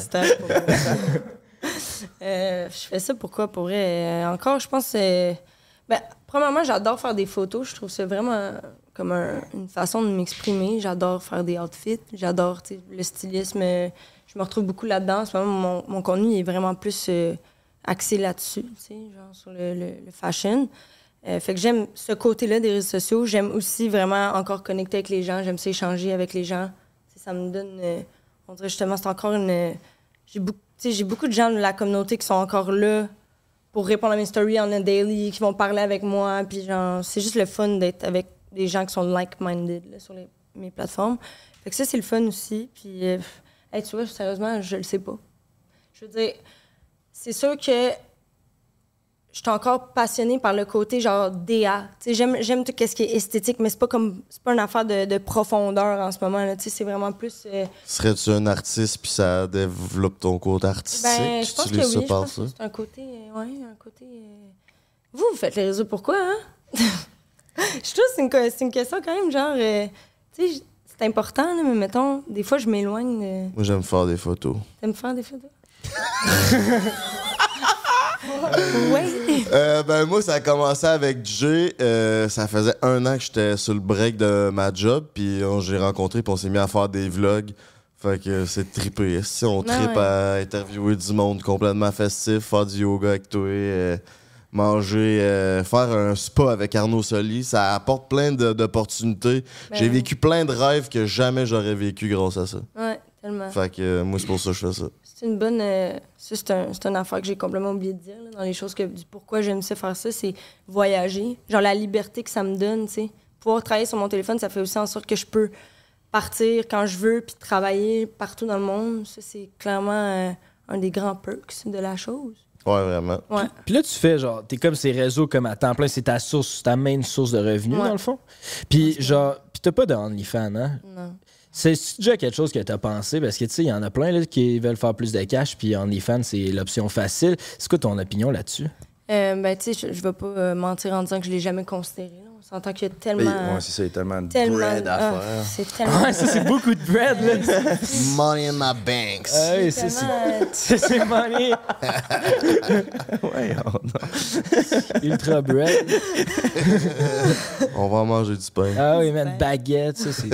Euh, je fais ça pourquoi pour vrai? Euh, encore, je pense que c'est- ben, premièrement, j'adore faire des photos. Je trouve ça vraiment comme un- une façon de m'exprimer. J'adore faire des outfits. J'adore tu sais, le stylisme. euh, Je me retrouve beaucoup là-dedans. En ce moment, mon, mon contenu est vraiment plus euh, axé là-dessus, genre sur le, le- fashion. Euh, fait que j'aime ce côté-là des réseaux sociaux. J'aime aussi vraiment encore connecter avec les gens. J'aime ça échanger avec les gens. Ça me donne. euh, on dirait justement, c'est encore une. J'ai beaucoup, j'ai beaucoup de gens de la communauté qui sont encore là pour répondre à mes stories en a daily, qui vont parler avec moi. Puis genre, c'est juste le fun d'être avec des gens qui sont like-minded sur mes plateformes. Fait que ça, c'est le fun aussi. Puis, euh, hey, tu vois, sérieusement, je le sais pas. Je veux dire, c'est sûr que je suis encore passionnée par le côté genre DA. J'aime, j'aime tout ce qui est esthétique, mais c'est pas comme c'est pas une affaire de, de profondeur en ce moment. Là. C'est vraiment plus. euh, Serais-tu un artiste puis ça développe ton côté artistique? ben, je tu pense que oui. Je pense que c'est un côté. euh, ouais, un côté. euh, Vous, vous faites les réseaux pourquoi, hein? je trouve que c'est une, c'est une question quand même, genre. tu sais, c'est important, là, mais mettons, des fois, je m'éloigne de. Moi, j'aime faire des photos. T'aimes faire des photos? oui. Euh, ben moi, ça a commencé avec Jay. Euh, ça faisait un an que j'étais sur le break de ma job, puis on- j'ai rencontré, puis on s'est mis à faire des vlogs. Fait que c'est trippé. Si on Ah ouais. à interviewer du monde complètement festif, faire du yoga avec toi, euh, manger, euh, faire un spa avec Arnaud Soli, ça apporte plein d'opportunités. Ben J'ai vécu plein de rêves que jamais j'aurais vécu grâce à ça. Ouais, Tellement. Fait que euh, moi, c'est pour ça que je fais ça. C'est une bonne. euh, ça, c'est un, une affaire que j'ai complètement oublié de dire. là, dans les choses que. du pourquoi j'aime ça faire ça, c'est voyager. Genre la liberté que ça me donne, tu sais. Pouvoir travailler sur mon téléphone, ça fait aussi en sorte que je peux partir quand je veux puis travailler partout dans le monde. Ça, c'est clairement euh, un des grands perks de la chose. Ouais, vraiment. Ouais. Puis là, tu fais genre, t'es comme ces réseaux comme à temps plein, c'est ta source, ta main source de revenus, Ouais. dans le fond. Puis genre, puis t'as pas de OnlyFans, hein? Non. C'est déjà quelque chose que t'as pensé parce que tu sais, il y en a plein là, qui veulent faire plus de cash, puis OnlyFans, c'est l'option facile. C'est quoi ton opinion là-dessus? Euh, ben, tu sais, je, je vais pas euh, mentir en disant que je l'ai jamais considéré. là. S'entend qu'il y a tellement. ouais, c'est ça, il y a tellement de tellement bread à ah, faire. c'est tellement. Ouais, ça, c'est beaucoup de bread, là. Money in my banks. Ah oui, c'est c'est- c'est money. Ouais, on- Ultra bread. On va en manger du pain. Ah oui, man, baguette, ça, c'est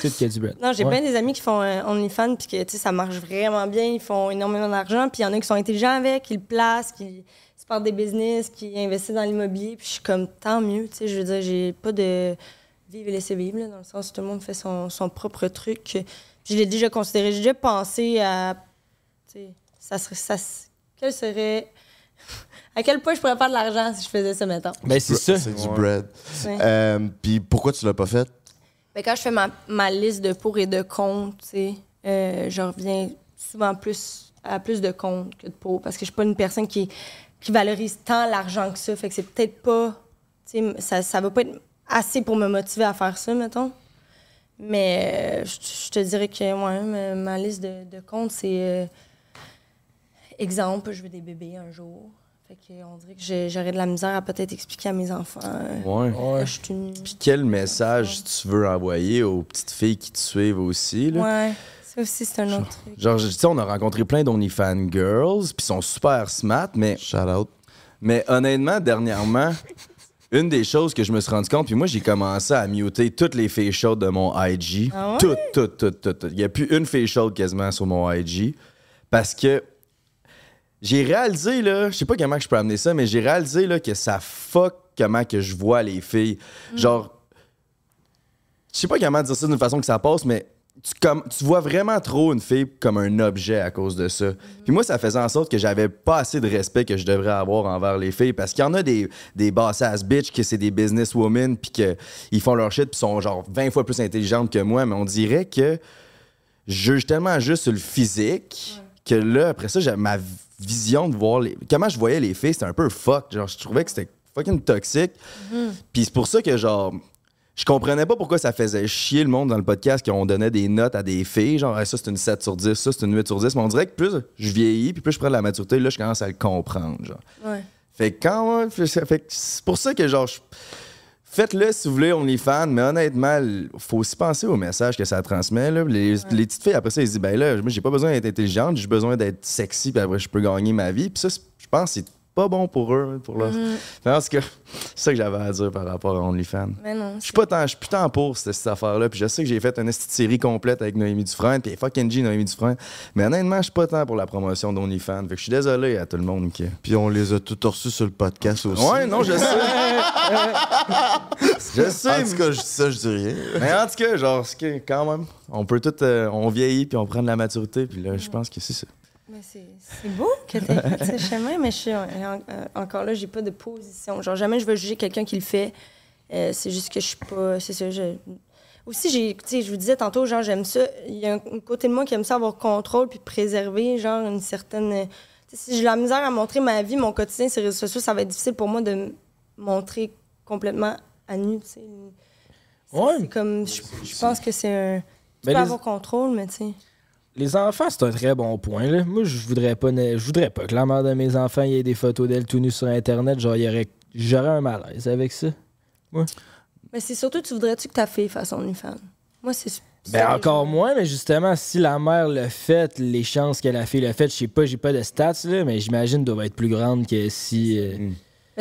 tout qu'il y a du bread. Non, j'ai Ouais. bien des amis qui font euh, OnlyFans puis que tu sais ça marche vraiment bien, ils font énormément d'argent, puis il y en a qui sont intelligents avec, qui le placent, qui partent des business, qui investissent dans l'immobilier, puis je suis comme tant mieux, tu sais, je veux dire, j'ai pas de vivre et laisser vivre là, dans le sens où tout le monde fait son, son propre truc. Puis je l'ai déjà considéré, j'ai déjà pensé à tu sais, ça serait ça quel serait à quel point je pourrais faire de l'argent si je faisais ça maintenant. Ben, c'est ça. C'est du Ouais. bread. Ouais. Euh, Puis pourquoi tu l'as pas fait? Ben, quand je fais ma, ma liste de pour et de contre, tu sais, euh, je reviens souvent plus à plus de contre que de pour parce que je suis pas une personne qui, qui valorise tant l'argent que ça. Fait que c'est peut-être pas. Tu sais, ça, ça va pas être assez pour me motiver à faire ça, mettons. Mais euh, je je te dirais que ouais, ma, liste de, de comptes, c'est. euh, exemple, je veux des bébés un jour. Fait que on dirait que j'aurais de la misère à peut-être expliquer à mes enfants. Ouais. que je suis une. Puis quel message tu veux envoyer aux petites filles qui te suivent aussi, là? Ouais, ça aussi, c'est un autre truc. Genre, tu sais, on a rencontré plein d'OnlyFans girls, puis ils sont super smart, mais, Shout out. mais honnêtement, dernièrement, une des choses que je me suis rendu compte, puis moi, j'ai commencé à muter toutes les filles chaudes de mon IG. Ah ouais? Toutes, toutes, toutes. Il n'y a plus une fille chaude quasiment sur mon IG. Parce que j'ai réalisé, là, je sais pas comment que je peux amener ça, mais j'ai réalisé là, que ça fuck comment que je vois les filles. Genre, je sais pas comment dire ça d'une façon que ça passe, mais tu, comme, tu vois vraiment trop une fille comme un objet à cause de ça. Puis moi, ça faisait en sorte que j'avais pas assez de respect que je devrais avoir envers les filles parce qu'il y en a des, des boss ass bitch que c'est des businesswomen puis qu'ils font leur shit puis sont genre 20 fois plus intelligentes que moi, mais on dirait que je juge tellement juste sur le physique que là, après ça, ma vision de voir les. Comment je voyais les filles, c'était un peu fuck. Genre, je trouvais que c'était fucking toxique. Puis c'est pour ça que, genre, je comprenais pas pourquoi ça faisait chier le monde dans le podcast qu'on donnait des notes à des filles. Genre, Ah, ça, c'est une 7 sur 10, ça, c'est une 8 sur 10. Mais on dirait que plus je vieillis, puis plus je prends de la maturité, là, je commence à le comprendre. Genre. Ouais. Fait que quand que c'est pour ça que genre je- Faites-le si vous voulez, OnlyFans, mais honnêtement, il faut aussi penser au message que ça transmet. Là. Les, les petites filles, après ça, ils se disent Ben là, moi, j'ai pas besoin d'être intelligente, j'ai besoin d'être sexy, puis après, je peux gagner ma vie. Puis ça, je pense que c'est pas bon pour eux. Pour leur... Tout cas, c'est ça que j'avais à dire par rapport à OnlyFans. Mais non. Je suis pas tant, je suis plus tant pour cette, cette affaire-là. Puis je sais que j'ai fait une petite série complète avec Noémie Dufresne, puis fucking G, Noémie Dufresne. Mais honnêtement, je suis pas tant pour la promotion d'OnlyFans. Fait que je suis désolé à tout le monde qui. Puis on les a tous reçus sur le podcast aussi. Ouais, non, je sais. je sais. En tout cas, je dis ça, je dis rien. Mais en tout cas, genre, c'est que quand même, on peut tout. euh, on vieillit, puis on prend de la maturité, puis là, je pense que c'est ça. Mais c'est c'est beau que tu fait ce chemin, mais je suis en- en- euh, encore là, j'ai pas de position. Genre, jamais je vais juger quelqu'un qui le fait. Euh, c'est juste que je suis pas. C'est ça. Je... Aussi, j'ai, tu sais, je vous disais tantôt, genre, j'aime ça. Il y a un, un côté de moi qui aime ça avoir contrôle puis préserver, genre, une certaine. euh, tu sais, si j'ai la misère à montrer ma vie, mon quotidien sur les réseaux sociaux, ça va être difficile pour moi de me montrer complètement à nu, tu sais. C'est- Ouais. C'est comme. Je, je pense que c'est un. Tu Ben, peux les- avoir contrôle, mais tu sais. Les enfants, c'est un très bon point. Là. Moi, je voudrais pas ne- je voudrais pas que la mère de mes enfants y ait des photos d'elle tout nue sur Internet. Genre, il y aurait... j'aurais un malaise avec ça. Mais c'est surtout, tu voudrais-tu que ta fille fasse OnlyFans? Moi, c'est. Ben encore moins, mais justement, si la mère le fait, les chances que la fille le fait, je sais pas, j'ai pas de stats, là, mais j'imagine doivent être plus grandes que si. euh, Mais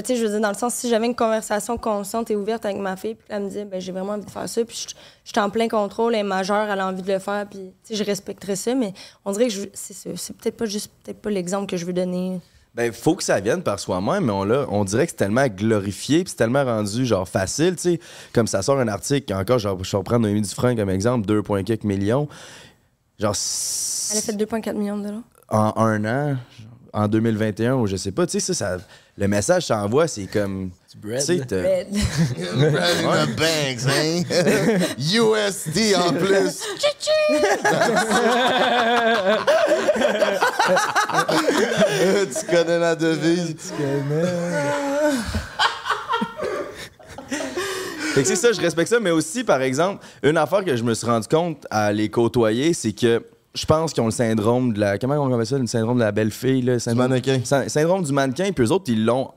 tu sais, je veux dire, dans le sens, si j'avais une conversation consciente et ouverte avec ma fille, puis elle me disait, ben j'ai vraiment envie de faire ça, puis je je suis en plein contrôle, elle est majeure, elle a envie de le faire, puis tu sais, je respecterais ça, mais on dirait que je- c'est peut-être pas juste, peut-être pas l'exemple que je veux donner. Ben, faut que ça vienne par soi-même, mais on, l'a- on dirait que c'est tellement glorifié, puis c'est tellement rendu genre facile, tu sais. Comme ça sort un article, encore, genre, je vais reprendre Noémie Dufresne comme exemple, 2,4 millions. Genre, Elle a fait 2,4 millions de dollars. en un an, en 2021, ou je sais pas, tu sais, ça, ça, le message que ça envoie, c'est comme. Tu sais, t'as- Mais- Brandon Banks, hein? USD en plus. tu connais la devise. Fait que c'est ça, je respecte ça, mais aussi, par exemple, une affaire que je me suis rendu compte à les côtoyer, c'est que je pense qu'ils ont le syndrome de la. Comment on appelle ça? Le syndrome de la belle fille, là? Syndrome, mannequin. Sy- Syndrome du mannequin, puis eux autres, ils l'ont.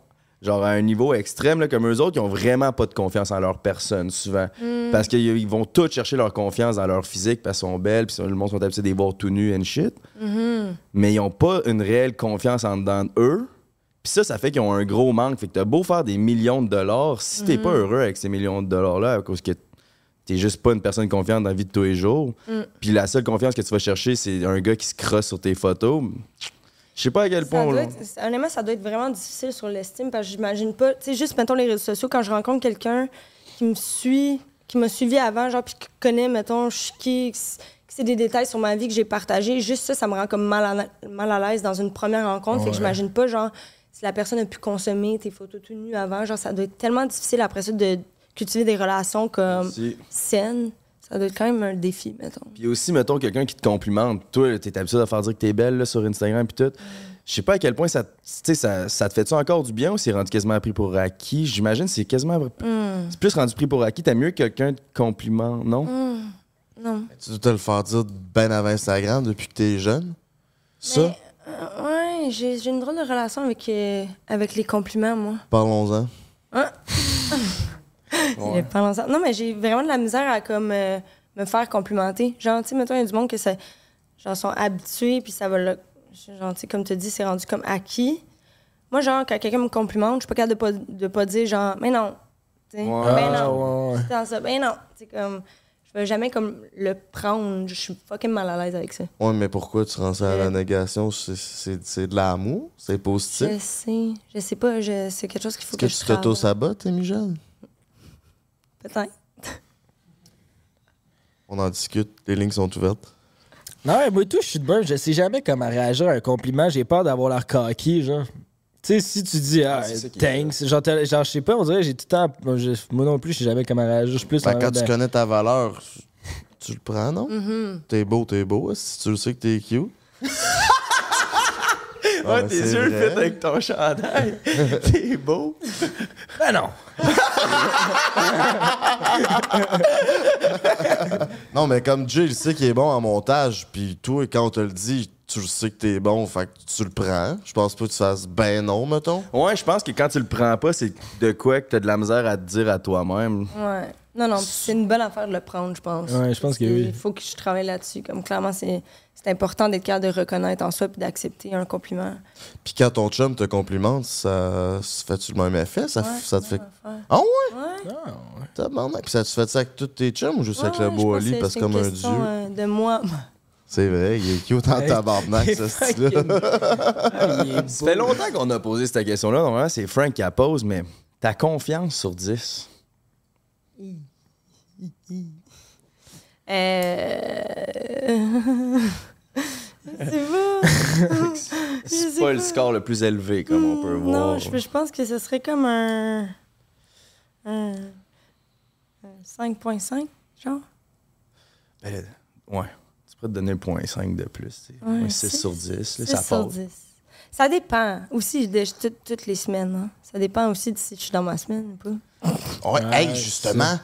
Genre à un niveau extrême, là, comme eux autres, ils ont vraiment pas de confiance en leur personne, souvent. Parce qu'ils ils vont tous chercher leur confiance dans leur physique, parce qu'ils sont belles, puis le monde sont habitués de les voir tout nus and shit. Mais ils ont pas une réelle confiance en dedans d'eux. Puis ça, ça fait qu'ils ont un gros manque. Fait que t'as beau faire des millions de dollars, si t'es pas heureux avec ces millions de dollars-là, à cause que t'es juste pas une personne confiante dans la vie de tous les jours, puis la seule confiance que tu vas chercher, c'est un gars qui se crosse sur tes photos. Je sais pas à quel Ça point. doit être- honnêtement, ça doit être vraiment difficile sur l'estime parce que j'imagine pas. Tu sais, juste mettons les réseaux sociaux, quand je rencontre quelqu'un qui me suit, qui m'a suivi avant, genre, puis qui connaît, mettons, je suis qui, c'est des détails sur ma vie que j'ai partagé, juste ça, ça me rend comme mal à, mal à l'aise dans une première rencontre. Fait que j'imagine pas, genre, si la personne a pu consommer tes photos tout nues avant, genre, ça doit être tellement difficile après ça de cultiver des relations comme Si. saines. Ça doit être quand même un défi, mettons. Puis aussi, mettons, quelqu'un qui te complimente. Toi, t'es habitué à faire dire que t'es belle là, sur Instagram puis tout. Je sais pas à quel point ça, tu sais, ça, ça te fait-tu encore du bien ou c'est rendu quasiment pris pour acquis? J'imagine que c'est quasiment... Hmm. C'est plus rendu pris pour acquis. T'as mieux que quelqu'un te complimente, non? Non. Tu dois te le faire dire ben avant Instagram depuis que t'es jeune. Ça, Euh, ouais, j'ai j'ai une drôle de relation avec, euh, avec les compliments, moi. parlons-en. Non, mais j'ai vraiment de la misère à comme euh, me faire complimenter. Genre, tu sais, mettons, il y a du monde que ça, genre, sont habitués, puis ça va le. Genre, tu sais, comme tu dis, c'est rendu comme acquis. Moi, genre, quand quelqu'un me complimente, je suis pas capable de pas, de pas dire, genre, mais non. Tu sais, Ouais. ben non. ouais, ça, ben non. C'est comme. Je vais jamais comme le prendre. Je suis fucking mal à l'aise avec ça. Ouais, mais pourquoi tu rends ça à la Euh. négation? C'est- de l'amour? C'est positif? Je sais. Je sais pas. je- C'est quelque chose qu'il faut que, que, tu je travaille. t'auto-sabotes, Jeanne? Peut-être. On en discute, les lignes sont ouvertes. Non, moi, tout, je suis de bonne. Je sais jamais comment réagir à un compliment. J'ai peur d'avoir l'air coquille, genre. Tu sais, si tu dis, ah, est thanks, genre, je sais pas, on dirait, j'ai tout le temps. Moi, non plus, je sais jamais comment réagir. Je suis plus Ben, en quand tu connais ta valeur, tu le prends, non? Mm-hmm. T'es beau, t'es beau. Si tu le sais que t'es cute. Ah, Ouais, ben, tes yeux fit avec ton chandail. T'es beau. Ben non. Non, mais comme Jay, il sait qu'il est bon en montage, puis toi, quand on te le dit, tu sais que t'es bon, fait que tu le prends. Je pense pas que tu fasses ben non, mettons. Ouais, je pense que quand tu le prends pas, c'est de quoi que t'as de la misère à te dire à toi-même. Ouais. Non, non, c'est une bonne affaire de le prendre, je pense. Ouais, je pense que oui. Il faut que je travaille là-dessus. Comme clairement, c'est c'est important d'être capable de reconnaître en soi puis d'accepter un compliment. Puis quand ton chum te complimente, ça, ça fait-tu le même effet? Ça, Ouais, ça te fait. Ah ouais? Ouais. Tabarnak. Puis ça, tu fais ça avec tous tes chums ou juste avec Ouais, le ouais, beau que parce que comme un dieu? euh, de moi. C'est vrai, il est cute en Hey. tabarnak, ce style-là. Ah, Ça fait longtemps qu'on a posé cette question-là. Normalement, c'est Frank qui la pose, mais ta confiance sur 10. Euh... c'est pas. C'est pas le score le plus élevé, comme on peut voir. Non, je, je pense que ce serait comme un. un, un 5.5, genre. Ben, ouais. Tu pourrais te donner le point 5 de plus. tu. Ouais, Un 6 six- sur 10. là, 6 ça sur passe. 10. Ça dépend aussi de tout- toutes les semaines. hein. Ça dépend aussi de si je suis dans ma semaine ou pas. Ouais, Ouais, hey, justement,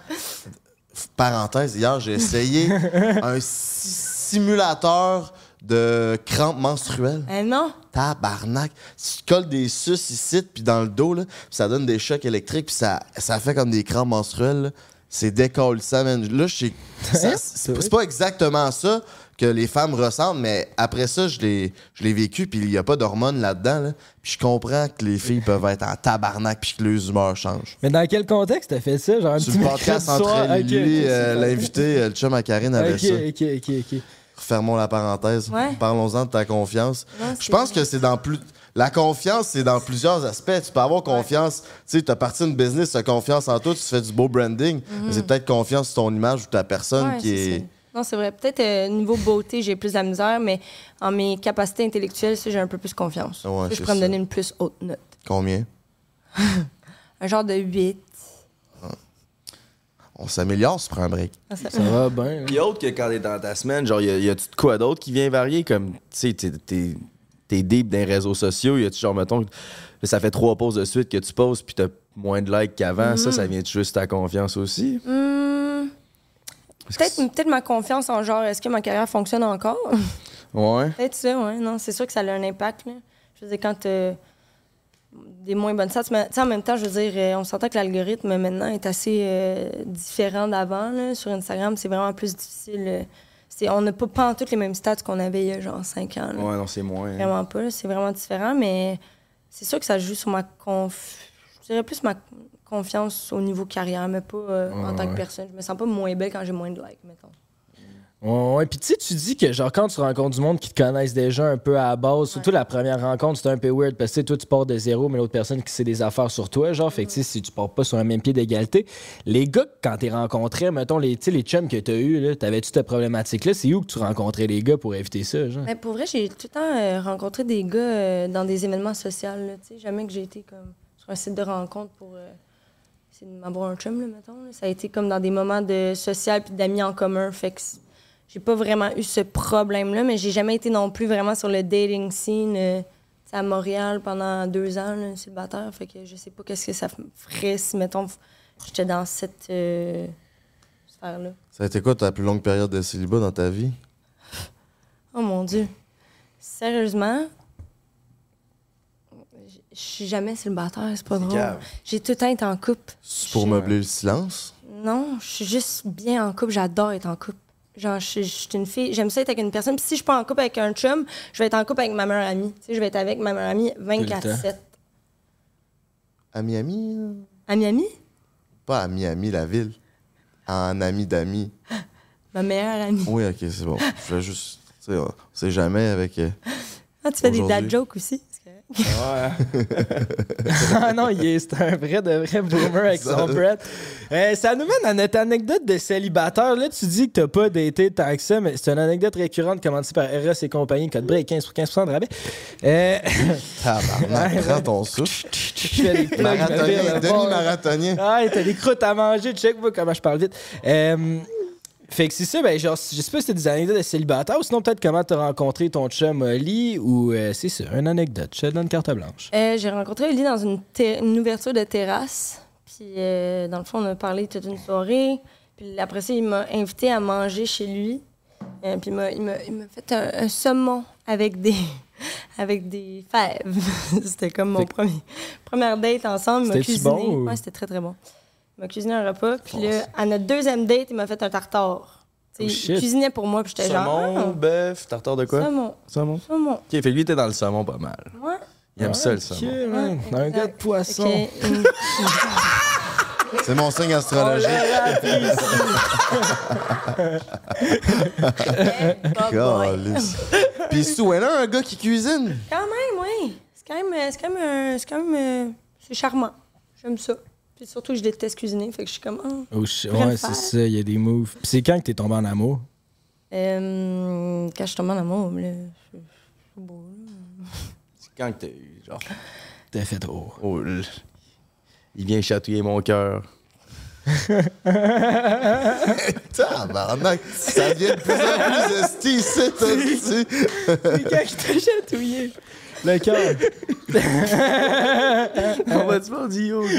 parenthèse, hier, j'ai essayé un si- simulateur de crampes menstruelles. Eh non? Tabarnak. Tu te colles des suces ici, puis dans le dos, là, puis ça donne des chocs électriques, puis ça, ça fait comme des crampes menstruelles. là. C'est décollissant, man. Là, je sais- ça- c'est pas exactement ça que les femmes ressentent, mais après ça, je l'ai je l'ai vécu, puis il y a pas d'hormones là-dedans. là. Puis je comprends que les filles peuvent être en tabarnak, puis que leurs humeurs changent. Mais dans quel contexte t'as fait ça? Genre un Sur petit le podcast entre soir? euh, l'invité, euh, le chum à Karine avait Ok, ça. ok, ok, ok. Fermons la parenthèse. Ouais. Parlons-en de ta confiance. Ouais, Je pense que c'est dans plus. La confiance, c'est dans plusieurs aspects. Tu peux avoir confiance. Tu sais, tu as parti d'une business, tu as confiance en toi, tu fais du beau branding. Mais c'est peut-être confiance sur ton image ou ta personne. Ouais, qui est. Non, c'est vrai. Peut-être euh, niveau beauté, j'ai plus de la misère, mais en mes capacités intellectuelles, ça, j'ai un peu plus confiance. Ouais, Ça, je pourrais me donner une plus haute note. Combien? Un genre de 8. On s'améliore, se prend un break. Ah, ça- Ça va bien. Puis autre que quand t'es dans ta semaine, genre, y a- y a-tu de quoi d'autre qui vient varier? Comme, tu sais, t'es- t'es t'es deep dans les réseaux sociaux, y a-tu genre, mettons, ça fait trois pauses de suite que tu poses, puis t'as moins de likes qu'avant, ça, ça vient juste ta confiance aussi? Hmm, Peut-être peut ma confiance en genre, est-ce que ma carrière fonctionne encore? Ouais. Peut-être ça, ouais. Non, c'est sûr que ça a un impact. Là. Je veux dire, quand t'as des moins bonnes stats, mais tu sais, en même temps, je veux dire, euh, on s'entend que l'algorithme maintenant est assez euh, différent d'avant. Sur Instagram, c'est vraiment plus difficile. euh, on n'a pas, pas en toutes les mêmes stats qu'on avait il y a genre 5 ans. là. Ouais, non, c'est moins. hein. Vraiment pas. C'est vraiment différent, mais c'est sûr que ça joue sur ma conf... Je dirais plus ma confiance au niveau carrière, mais pas euh, en tant que ouais. personne. Je me sens pas moins belle quand j'ai moins de likes, mettons. Ouais. Puis tu sais, tu dis que genre quand tu rencontres du monde qui te connaissent déjà un peu à la base, surtout la première rencontre, c'est un peu weird parce que tu sais, toi tu pars de zéro, mais l'autre personne qui sait des affaires sur toi, genre, fait que tu sais, si tu pars pas sur un même pied d'égalité, les gars, quand t'es rencontré, mettons, les, les chums que t'as eu, là, t'avais-tu cette problématique-là? C'est où que tu rencontrais les gars pour éviter ça, genre? Mais pour vrai, j'ai tout le temps euh, rencontré des gars euh, dans des événements sociaux. tu sais. Jamais que j'ai été comme sur un site de rencontre pour euh, essayer de m'avoir un chum, là, mettons. là. Ça a été comme dans des moments de social puis d'amis en commun. Fait que j'ai pas vraiment eu ce problème-là, mais j'ai jamais été non plus vraiment sur le dating scene euh, à Montréal pendant deux ans, là, célibataire. Fait que je sais pas qu'est-ce que ça ferait si, mettons, j'étais dans cette euh, sphère-là. Ça a été quoi ta plus longue période de célibat dans ta vie? Oh mon Dieu. Sérieusement, je suis jamais célibataire, c'est pas drôle. J'ai tout le temps été en couple. C'est pour meubler le silence? Non, je suis juste bien en couple. J'adore être en couple. Genre, je suis- je suis une fille, j'aime ça être avec une personne. Puis si je suis pas en couple avec un chum, je vais être en couple avec ma meilleure amie. Tu sais, je vais être avec ma meilleure amie 24-7. À Miami? À Miami? Pas à Miami, la ville. En ami d'amis. Ma meilleure amie. Oui, ok, c'est bon. Je vais juste. Tu sais, on sait jamais avec. euh, Ah, tu fais des dad jokes aussi? Correct. ah non, il est, c'est un vrai de vrai boomer avec son bread. Euh, ça nous mène à notre anecdote de célibataire. Là, tu dis que t'as pas daté tant que ça, mais c'est une anecdote récurrente commencée par RS et compagnie, code break 15 pour 15% de rabais. Euh, Tabarnak, prends ton souffle. je fais des plugs, Marathonien, demi-marathonien. Ah, t'as des croûtes à manger, check moi comment je parle vite. Euh, fait que c'est ça, ben genre, je sais pas si c'était des anecdotes de célibataire ou sinon peut-être comment t'as rencontré ton chum Oli ou euh, c'est ça, une anecdote. Je te donne carte blanche. Euh, j'ai rencontré Oli dans une, ouverture de terrasse. Puis, euh, dans le fond, on a parlé toute une soirée. Puis, après ça, il m'a invité à manger chez lui. Puis, il m'a- fait un, un saumon avec des, avec des fèves. c'était comme mon premier, première date ensemble. Cuisiné. bon ou- Ouais, c'était très, très bon. Il m'a cuisiné un repas. Puis, là, à notre deuxième date, il m'a fait un tartare. Oh, il cuisinait pour moi. Puis, j'étais genre. Saumon, bœuf, tartare de ah, quoi? saumon. Saumon? Saumon. Ok, fait que lui, t'es dans le saumon pas mal. Ouais. Il aime ça, le saumon. Ok, man. Ouais, un gars de poisson. Hum, C'est mon signe astrologique. Puis Sue, elle a un gars qui cuisine? Quand même, oui. C'est quand même, euh, c'est quand même, c'est quand même, euh, c'est charmant. J'aime ça. Puis surtout, je déteste cuisiner, fait que je suis comme, oh. Oh, ouais, c'est ça, il y a des moves. Puis c'est quand que t'es tombé en amour? Euh, quand je tombe en amour, là, c'est c'est beau. C'est quand que t'as eu, genre. T'as fait trop. Oh, l- il vient chatouiller mon cœur. Tabarnak, ça devient de plus en plus esti, c'est. C'est quand que t'as chatouillé? Le cœur. On va te faire du yoga.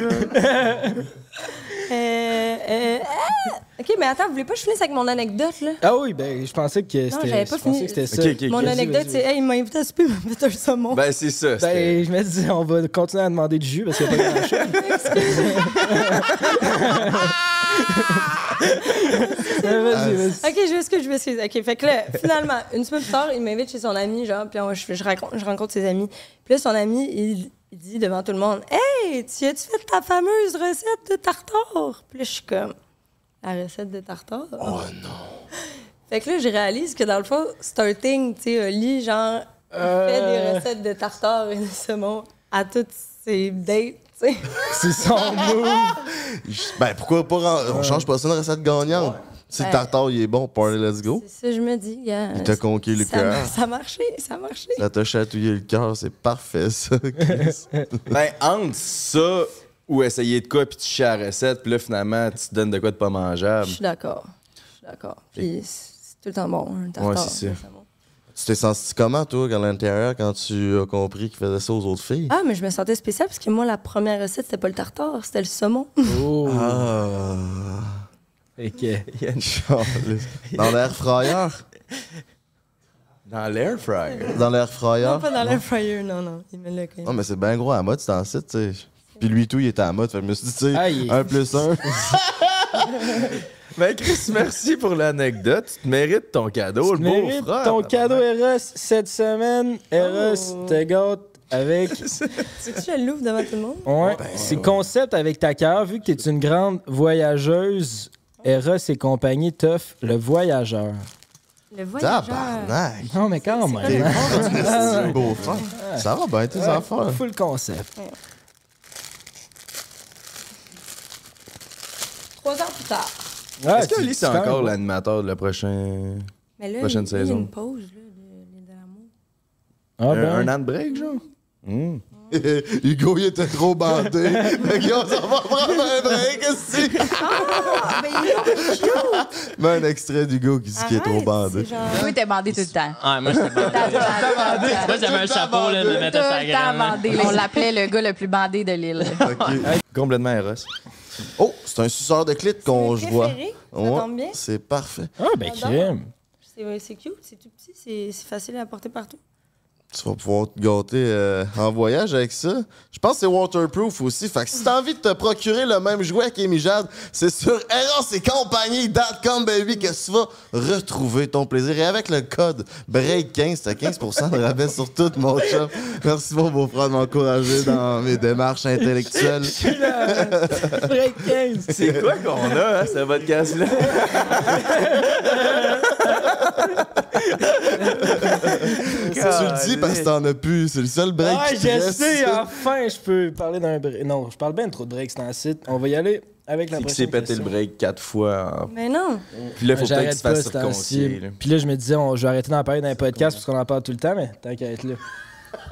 Euh, euh, ah! OK, mais attends, vous voulez pas que je finisse avec mon anecdote, là? Ah oui, ben je pensais que c'était. j'avais pas je pensais fini. que c'était ça. Ok, ok, mon vas-y, anecdote, c'est, hey, il m'a invité à souper, il m'a fait un saumon. Ben, c'est ça. c'était- Ben, je me dis, on va continuer à demander du jus parce qu'il n'y a pas grand-chose. vas-y, vas-y. OK, je m'excuse, je m'excuse. OK, fait que là, finalement, une semaine plus tard, il m'invite chez son ami, genre, puis on- je, je, raconte- je rencontre ses amis. Puis là, son ami, il, il dit devant tout le monde Hey, tu as-tu fait ta fameuse recette de tartare Puis là, je suis comme La recette de tartare Oh non Fait que là, je réalise que dans le fond, starting, tu sais, Oli, genre, il fait des recettes de tartare et de saumon à toutes ses dates, sais. C'est son move. Ben pourquoi pas, on change pas ça une recette gagnante? Si le Ouais. tartare, il est bon, party, let's go. C'est ça, je me dis, gars. Il t'a conquis le ça- cœur. Ça a marché, ça a marché. Ça t'a chatouillé le cœur, c'est parfait, ça. Ben, entre ça ou essayer de quoi, puis tu chies à la recette, puis là, finalement, tu te donnes de quoi de pas mangeable. Je suis d'accord. Je suis d'accord. Puis c'est tout le temps bon, un tartare. Ouais, c'est ça. Tu t'es senti comment, toi, à l'intérieur, quand tu as compris qu'il faisait ça aux autres filles? Ah, mais je me sentais spéciale parce que moi, la première recette, c'était pas le tartare, c'était le saumon. Oh. Ah. Fait que- Charles. Dans l'air fryer? Dans l'air fryer. Dans l'air fryer? Non, pas dans l'air fryer, non, non. Il me l'a quand Non, même. mais c'est bien gros à la mode, c'est en site, tu sais. Puis lui, tout, il était à mode. Fait que je me suis dit, tu Ah, sais, est- un plus un. Ben, Chris, merci pour l'anecdote. Tu te mérites ton cadeau, Tu le beau frère. ton cadeau Eros cette semaine. Eros Oh. te gâte avec. Tu veux que je le l'ouvre devant tout le monde? Ouais, c'est concept avec ta carrière, vu que tu es une grande voyageuse. Eros et compagnie t'offre le voyageur. Le voyageur. Tabarnak! Non, mais quand T'es même. tu restes beau frère. Ça va bien, tes affaires. Full concept. Trois ans plus tard. Ah, Est-ce que tu quand encore l'animateur de la prochaine. Mais là, Prochaine il, il y a saison? une pause, là, de, de l'amour. Ah, ben. un, un an de break, genre? Hmm. Hugo, il était trop bandé. fait qu'on s'en va prendre un break, qu'est-ce que c'est? Ah, mais il est un extrait d'Hugo qui dit qu'il est trop bandé. Oui, t'es bandé tout le temps. Ah, moi, j'étais bandé. Moi, j'avais un chapeau, là, me mettais Tout sa le temps graine. bandé. On l'appelait le gars le plus bandé de l'île. Complètement Eros. Oh, c'est un suceur de clit qu'on je vois. Ouais. C'est parfait. Ah, ben, crème. C'est cute, c'est tout petit, c'est c'est facile à porter partout. Tu vas pouvoir te gâter euh, en voyage avec ça. Je pense que c'est waterproof aussi. Fait que si t'as envie de te procurer le même jouet qu'Amy Jade, c'est sur eros-et-compagnie.com, baby, que tu vas retrouver ton plaisir. Et avec le code BREAK15, t'as 15% de rabais sur tout, mon chum. Merci, mon beau-frère, de m'encourager dans mes démarches intellectuelles. Break 15. C'est quoi qu'on a, hein, ce podcast-là? tu le dis parce que t'en as plus. C'est le seul break Ouais, qui je sais, enfin, je peux parler d'un break. Non, je parle bien trop de breaks dans le site. On va y aller avec la C'est s'est pété le break quatre fois. en- Mais non! Puis là, faut peut-être qu'il J'arrête se fasse circoncier. Puis là, je me disais, on, je vais arrêter d'en parler dans les podcasts parce qu'on en parle tout le temps, mais être là.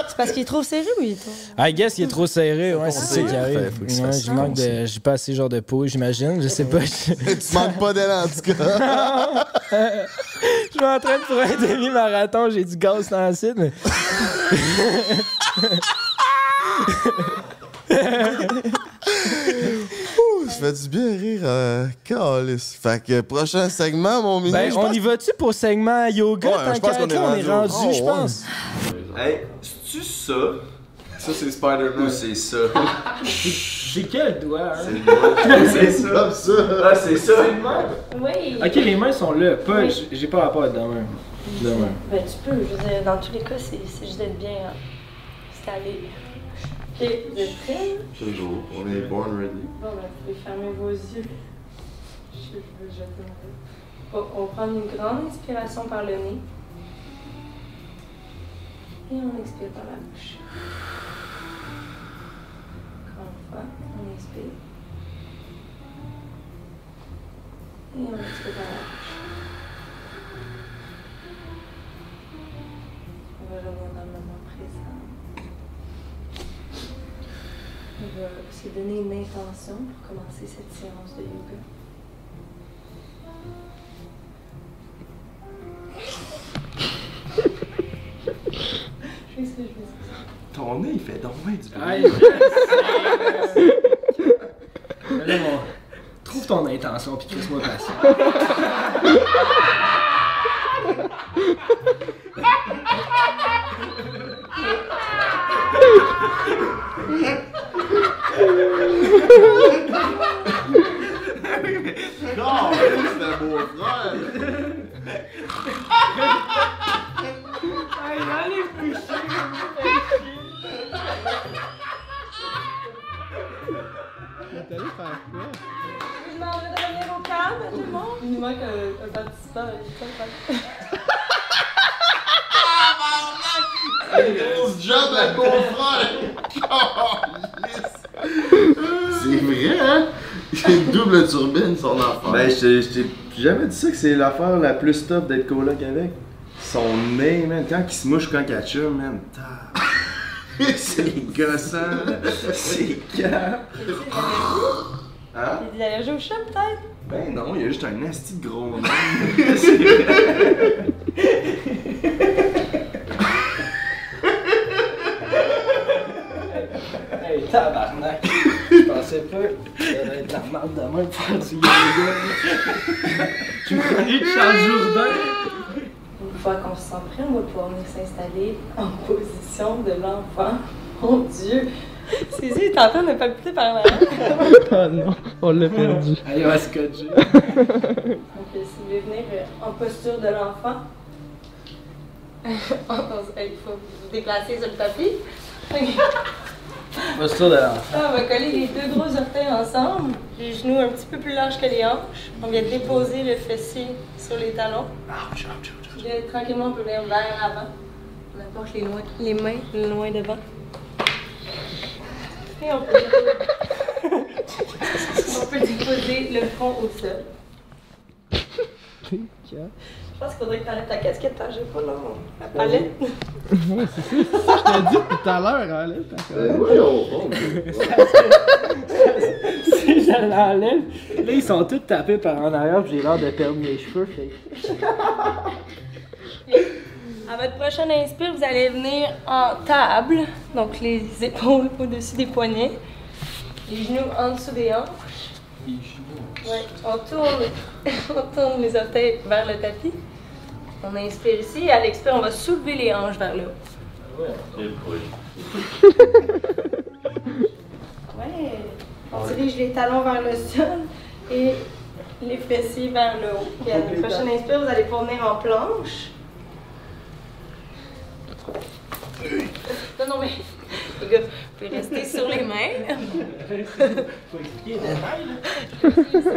C'est parce qu'il est trop serré ou il est trop. I guess il est trop serré, ouais, c'est ça qui arrive. Fait- faut se fasse manque de. J'ai pas assez genre de peau, j'imagine. Je sais pas. Je, tu manques pas d'élan, en tout cas. je m'entraîne pour un demi-marathon, j'ai du gaz dans le site, mais. Ouh, ça fait du bien rire. Euh, calice. Fait que prochain segment, mon mini. Ben, je on y va-tu pour segment yoga? Ouais, tant je pense qu'à qu'on est là, on est rendu rendu, je pense. Hey, c'est-tu ça? Ça, c'est Spider-Man. Ou c'est ça? J'ai quel doigt, hein? c'est ça. Comme ça. Ah, c'est ça. Oui! Ok, les mains sont là. Pas, J'ai pas rapport à demain. Demain. Ben, tu peux, je veux dire, dans tous les cas, c'est c'est juste d'être bien hein, installé. Ok, vous êtes prêts? On est born ready. Bon, ben, vous pouvez fermer vos yeux. Je veux jeter mon yeux. On, prendre une grande inspiration par le nez. Et on expire par la bouche. Encore une fois, on expire. Et on expire par la bouche. Va se donner une intention pour commencer cette séance de yoga. Je fais ça, je fais ça. Ton nez, il fait donc bien du Aïe, là, mon- Trouve ton intention puis crisse-moi patient. c'est l'affaire la plus top d'être coloc avec. Son nez, man. Quand il se mouche quand il chum, man. c'est gossant, là. C'est cap. Hein? Il a allergies au chat, peut-être? Ben non, il y a juste un asti de gros nez. Hey, tabarnak! Je pensais pas que ça allait être la merde de même pour faire du yoga. Tu de Charles Jourdain? Une fois qu'on se sent prêt, on va pouvoir venir s'installer en position de l'enfant. Mon Dieu! Cécile est en train de palpiter par là. Ah non, on l'a perdu. Allez, on va se coacher. Donc, si vous voulez venir euh, en posture de l'enfant, il faut vous déplacer sur le tapis. Là, on va coller les deux gros orteils ensemble, les genoux un petit peu plus larges que les hanches. On vient déposer le fessier sur les talons. Là, tranquillement, on peut venir vers l'avant. On approche les, loin- les mains loin devant. Et on peut, on peut déposer le front au sol. Je pense qu'il faudrait que tu enlèves ta casquette, t'as j'ai pas là, la palette. Je t'ai dit tout à l'heure, allez. Si je l'enlève, là, ils sont tous tapés par en arrière, puis j'ai l'air de perdre mes cheveux. Fait. À votre prochaine inspire, vous allez venir en table, donc les épaules au-dessus des poignets, les genoux en dessous des hanches. Ouais, on tourne, on tourne les orteils vers le tapis. On inspire ici, et à l'expire, on va soulever les hanches vers le haut. Ouais. On dirige les talons vers le sol et les fessiers vers le haut. Puis à la prochaine inspire, vous allez pouvoir venir en planche. Non, non, mais les gars, vous pouvez rester sur les mains. C'est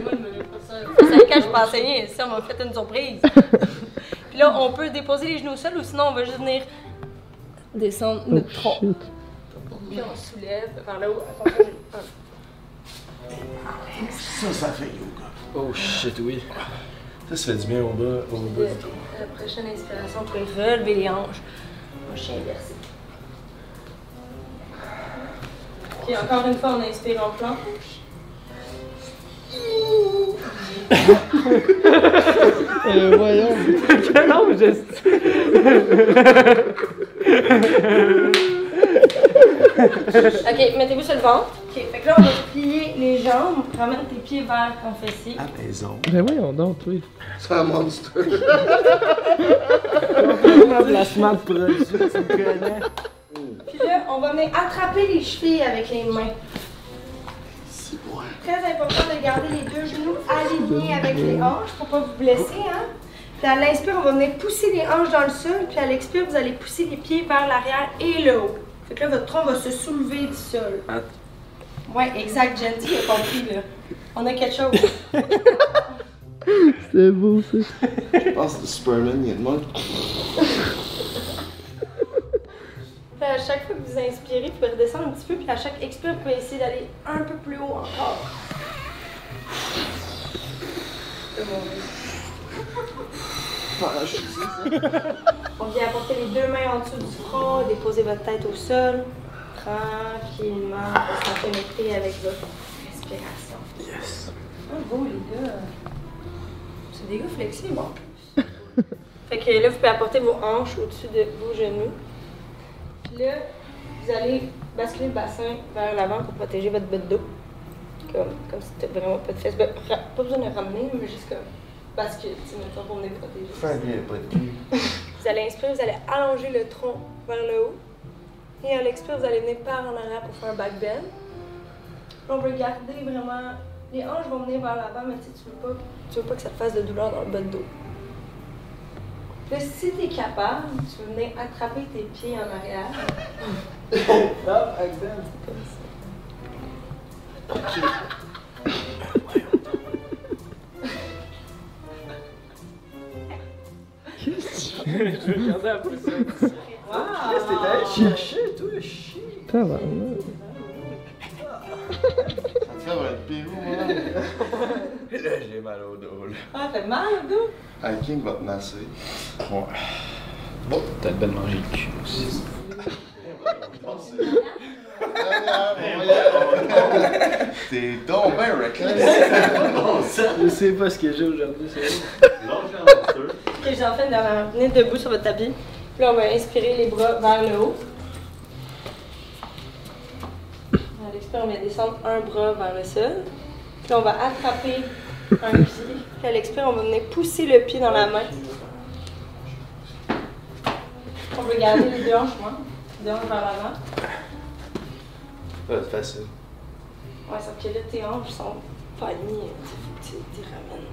moi, pour ça. C'est le cas, je peux enseigner. Ça, on m'a fait une surprise. Puis là, on peut déposer les genoux au sol ou sinon, on va juste venir descendre notre tronc. Puis on soulève vers le haut. Attention, j'ai- un. Ça, ça fait yoga. Oh shit, oui. Ça, ça fait du bien au bas, au bas du dos. La prochaine inspiration, vous pouvez relever les hanches. Un chien inversé. Puis encore une fois, on inspire en planche. Euh, voyons. non, je Ok, mettez-vous sur le ventre. Ok, fait que là, on va plier les jambes. Ramène tes pieds vers ton fessier. À maison. Ben voyons donc, toi. C'est un monstre. Un placement de produit, tu connais. Puis là, on va venir attraper les chevilles avec les mains. Très important de garder les deux genoux alignés avec les hanches pour pas vous blesser. Hein? Puis à l'inspire, on va venir pousser les hanches dans le sol. Puis à l'expire, vous allez pousser les pieds vers l'arrière et le haut. Fait que là, votre tronc va se soulever du sol. Ouais, exact, Genty a compris là. On a quelque chose. C'est beau, ça. Je pense que Superman, il y a de à chaque fois que vous inspirez, vous pouvez redescendre un petit peu. Puis à chaque expire, vous pouvez essayer d'aller un peu plus haut encore. On vient apporter les deux mains en dessous du front, déposer votre tête au sol. Tranquillement, restez connecté avec votre respiration. Yes! Ah, beau, les gars. C'est des gars flexibles en plus. fait que là, vous pouvez apporter vos hanches au-dessus de vos genoux. Là, vous allez basculer le bassin vers l'avant pour protéger votre botte d'eau. Comme, comme si c'était vraiment pas de fesses. Ben, pas besoin de ramener, mais juste comme bascule, tu sais, pour venir protéger. Fais bien, de. Vous allez inspirer, vous allez allonger le tronc vers le haut. Et à l'expire, vous allez venir par en arrière pour faire un back bend. On veut garder vraiment. Les hanches vont venir vers l'avant, mais tu tu veux pas, tu veux pas que ça te fasse de douleur dans le bas de dos. Là, si tu es capable, tu veux venir attraper tes pieds en arrière. Regardez un peu ça. Wow! Qu'est-ce que t'étais allé chercher, toi, chien? Tabarnak. Ça ça va être pire, moi. Là, j'ai mal au dos, là. Ah, fait mal, le dos? Hey, King va te masser. T'as de manger le cul aussi. T'es donc ben reckless. Je sais pas ce que j'ai aujourd'hui, c'est Ok, j'en fais une dernière. Venez debout sur votre tapis. Puis là, on va inspirer les bras vers le haut. À l'expire, on va descendre un bras vers le sol. Puis on va attraper un pied. Puis à l'expire, on va venir pousser le pied dans la main. On veut garder les deux hanches, moi. Deux hanches vers l'avant. C'est facile. Ouais, sauf que là, tes hanches sont pas alignées. Tu faut que tu les ramènes.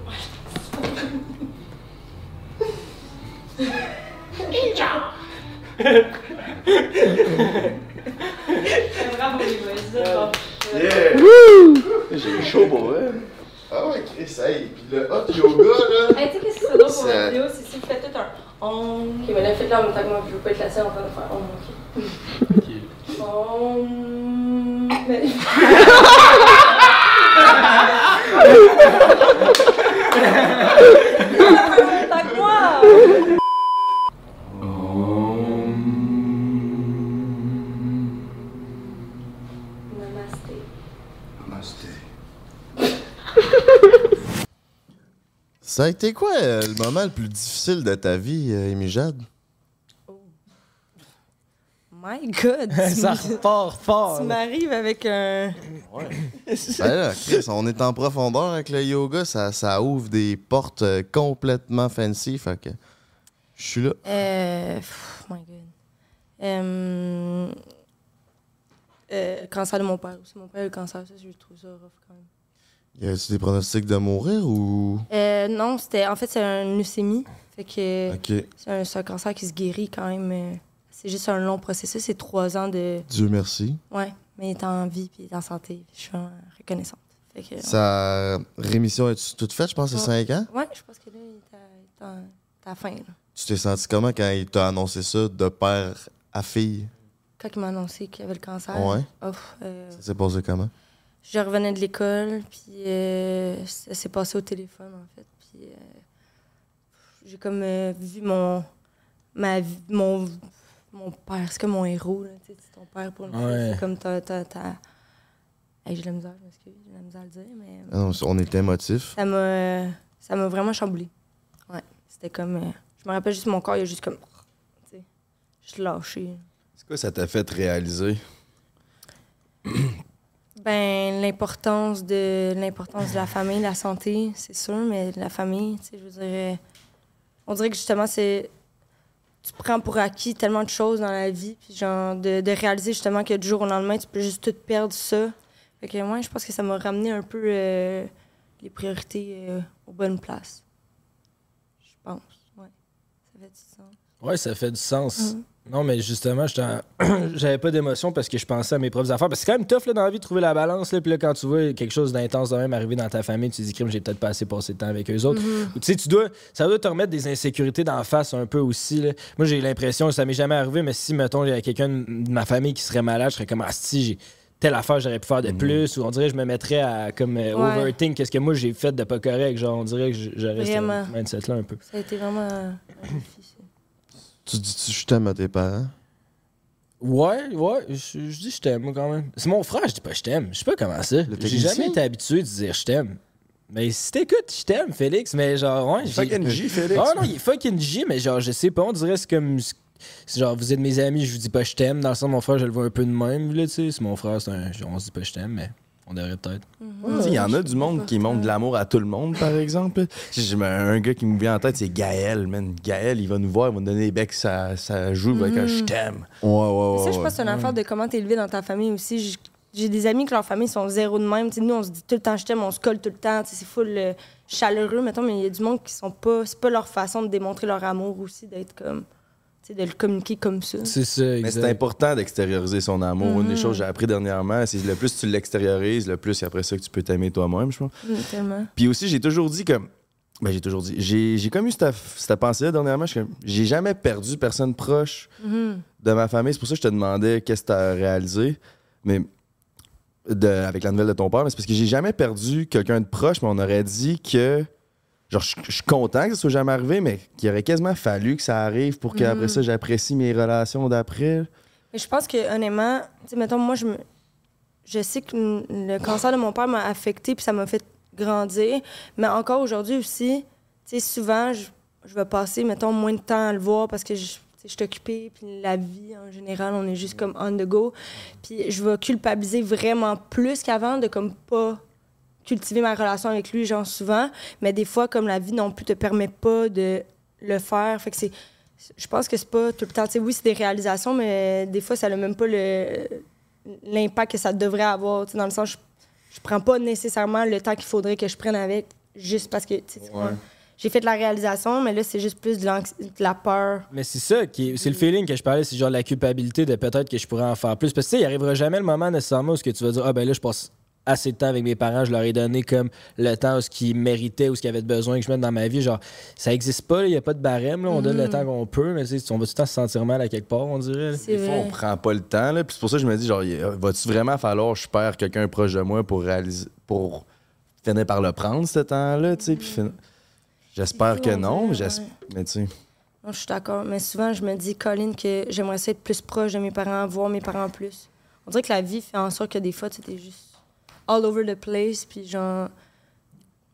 Bravo les boys, c'est bon. J'ai chaud pour vrai. Ah ouais, Chris, hey. Pis le hot yoga, là. Hey, tu sais qu'est-ce qui serait drôle pour Ça- votre vidéo, c'est si vous faites tout un on. Ok, mais là, faites-le en même temps que moi, je veux pas être la seule en train de faire on, ok? On. Mais- En même temps que moi! Ça a été quoi euh, le moment le plus difficile de ta vie, euh, Amy Jade? My God! Ça repart fort. Tu m'arrives avec un. Ben là, Chris, on est en profondeur avec le yoga, ça, ça ouvre des portes euh, complètement fancy, fait que je suis là. Euh. pff, my God. Euh, euh, cancer de mon père aussi. Mon père a eu le cancer, ça, je trouve ça rough quand même. Y a-tu des pronostics de mourir ou? Euh, non, c'était. En fait, c'est un leucémie. Fait que c'est un, cancer qui se guérit quand même. euh, c'est juste un long processus. C'est trois ans de. Dieu merci. Ouais, mais il est en vie puis il est en santé. Je suis reconnaissante. Fait que. Sa rémission est toute faite, je pense, c'est 5 ans? Ouais, je pense que là, il est à, la fin. là. Tu t'es senti comment quand il t'a annoncé ça de père à fille? Quand il m'a annoncé qu'il avait le cancer? Ouais. euh, Ça s'est passé comment? Je revenais de l'école, puis euh, ça s'est passé au téléphone, en fait. Puis euh, j'ai comme euh, vu mon, ma, vie- mon, mon père, c'est comme mon héros, là, tu sais, c'est ton père pour. Ouais. C'est comme ta... ta, ta... Hey, j'ai la misère, je m'excuse, j'ai de la misère à le dire, mais non, on était émotifs. ça m'a ça m'a vraiment chamboulé. Ouais, c'était comme... euh, je me rappelle juste, mon corps, il a juste comme... Tu sais, juste lâché. C'est quoi ça t'a fait réaliser? Ben, l'importance de l'importance de la famille, la santé, c'est sûr, mais la famille, tu sais, je veux dire, euh, on dirait que justement, c'est. Tu prends pour acquis tellement de choses dans la vie, puis genre, de, de réaliser justement que du jour au lendemain, tu peux juste tout perdre ça. Fait que moi, je pense que ça m'a ramené un peu euh, les priorités euh, aux bonnes places. Je pense, ouais. Ça fait du sens. Ouais, ça fait du sens. Mhm. Non, mais justement, j'avais pas d'émotion parce que je pensais à mes propres affaires. Parce que c'est quand même tough là, dans la vie de trouver la balance. Là. Puis là, quand tu vois quelque chose d'intense de même arriver dans ta famille, tu te dis, crime, j'ai peut-être pas assez passé de temps avec eux autres. Ou, Tu sais, tu dois, ça doit te remettre des insécurités d'en face un peu aussi. là. Moi, j'ai l'impression, ça m'est jamais arrivé, mais si, mettons, il y a quelqu'un de ma famille qui serait malade, je serais comme, ah, si, j'ai telle affaire, j'aurais pu faire de plus. Ou on dirait, je me mettrais à comme euh, Ouais. overthink qu'est-ce que moi j'ai fait de pas correct. Genre, on dirait que j'aurais ce Vraiment. mindset-là un peu. Ça a été vraiment ça. Tu dis-tu je t'aime à tes parents? Ouais, ouais, je, je dis je t'aime, moi, quand même. C'est mon frère, je dis pas je t'aime. Je sais pas comment ça. J'ai jamais été habitué de dire je t'aime. Mais si t'écoutes, je t'aime, Félix, mais genre, ouais. j'ai- Fucking J, Félix. Ah non, il est fucking J, mais genre, je sais pas, on dirait c'est comme. c'est genre, vous êtes mes amis, je vous dis pas je t'aime. Dans le sens, mon frère, je le vois un peu de même, là, tu sais. C'est mon frère, c'est un. On se dit pas je t'aime, mais on devrait peut-être. Il y en a du monde qui montre de l'amour à tout le monde, par exemple. J'ai un gars qui me vient en tête, c'est Gaël, man. Gaël, il va nous voir, il va nous donner des becs, ça, ça joue avec un je t'aime. Ouais, ouais, ouais. Ça, je pense que c'est une affaire de comment t'es élevé dans ta famille aussi. J'ai des amis que leur famille sont zéro de même. Nous, on se dit tout le temps je t'aime, on se colle tout le temps. C'est full euh, chaleureux, mettons, mais il y a du monde qui sont pas. C'est pas leur façon de démontrer leur amour aussi, d'être comme. De le communiquer comme ça. C'est ça, Mais c'est important d'extérioriser son amour. Une des choses que j'ai appris dernièrement, c'est le plus tu l'extériorises, le plus c'est après ça que tu peux t'aimer toi-même, je pense. Mm, tellement. Puis aussi, j'ai toujours dit comme. Ben, j'ai toujours dit. J'ai j'ai comme eu cette, cette pensée-là dernièrement. J'ai jamais perdu personne proche Mhm. de ma famille. C'est pour ça que je te demandais qu'est-ce que tu as réalisé. Mais de, avec la nouvelle de ton père, mais c'est parce que j'ai jamais perdu quelqu'un de proche, mais on aurait dit que. Genre, je je suis content que ça soit jamais arrivé, mais qu'il aurait quasiment fallu que ça arrive pour qu'après Mhm. ça, j'apprécie mes relations d'après. Mais je pense que honnêtement, tu sais, mettons, moi, je me... je sais que le cancer de mon père m'a affecté puis ça m'a fait grandir. Mais encore aujourd'hui aussi, tu sais, souvent, je, je vais passer, mettons, moins de temps à le voir parce que je, je suis occupée. Puis la vie, en général, on est juste comme on the go. Puis je vais culpabiliser vraiment plus qu'avant de comme pas cultiver ma relation avec lui, genre souvent. Mais des fois, comme la vie non plus te permet pas de le faire. Fait que c'est je pense que c'est pas tout le temps. tu sais, oui, c'est des réalisations, mais des fois, ça n'a même pas le- l'impact que ça devrait avoir. tu sais, Dans le sens, je, je prends pas nécessairement le temps qu'il faudrait que je prenne avec juste parce que vois, j'ai fait de la réalisation, mais là, c'est juste plus de, de la peur. Mais c'est ça, qui c'est le feeling que je parlais, c'est genre la culpabilité de peut-être que je pourrais en faire plus. Parce que tu sais, il arrivera jamais le moment nécessairement où ce que tu vas dire, ah ben là, je passe assez de temps avec mes parents, je leur ai donné comme le temps où ce qu'ils méritaient ou ce qu'ils avaient besoin que je mette dans ma vie. Genre, ça existe pas, il n'y a pas de barème, là, on donne le temps qu'on peut, mais on va tout le temps se sentir mal à quelque part, on dirait. Des fois, on prend pas le temps. Là. Puis c'est pour ça que je me dis, genre, va-tu vraiment falloir que je perds quelqu'un proche de moi pour réaliser, pour finir par le prendre, ce temps-là, tu sais? Puis fin- J'espère que on non, mais, ouais. mais tu. Non, je suis d'accord. Mais souvent, je me dis, Colin, que j'aimerais essayer être plus proche de mes parents, voir mes parents plus. On dirait que la vie fait en sorte que des fois, tu es juste all over the place. Puis genre.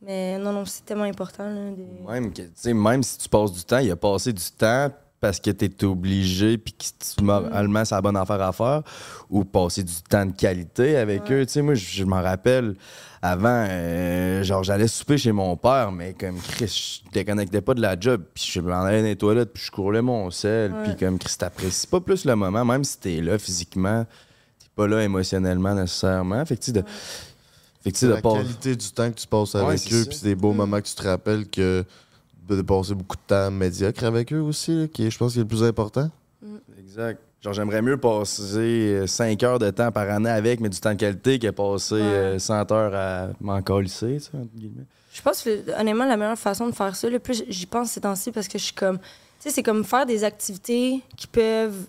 Mais non, non, c'est tellement important. Là, Même, que, tu même si tu passes du temps, il a passé du temps parce que tu es obligé puis que tu- moralement c'est la bonne affaire à faire ou passer du temps de qualité avec eux. Tu sais, moi, je, m'en rappelle avant, euh, genre, j'allais souper chez mon père, mais comme Chris, je déconnectais pas de la job, puis je m'en allais dans les toilettes, puis je courais mon sel, puis comme Chris, t'apprécies pas plus le moment, même si t'es là physiquement, pas là émotionnellement nécessairement. Fait que, tu sais, de. Fait que, tu sais, de la pas- qualité du temps que tu passes Ouais, avec eux, puis c'est des beaux moments que tu te rappelles que de passer beaucoup de temps médiocre avec eux aussi, là, qui est, je pense, qui est le plus important. Exact. Genre, j'aimerais mieux passer 5 heures de temps par année avec, mais du temps de qualité, que passer euh, 100 heures à m'en colisser, tu sais, entre guillemets. Je pense que, honnêtement, la meilleure façon de faire ça, le plus j'y pense ces temps-ci parce que je suis comme. Tu sais, c'est comme faire des activités qui peuvent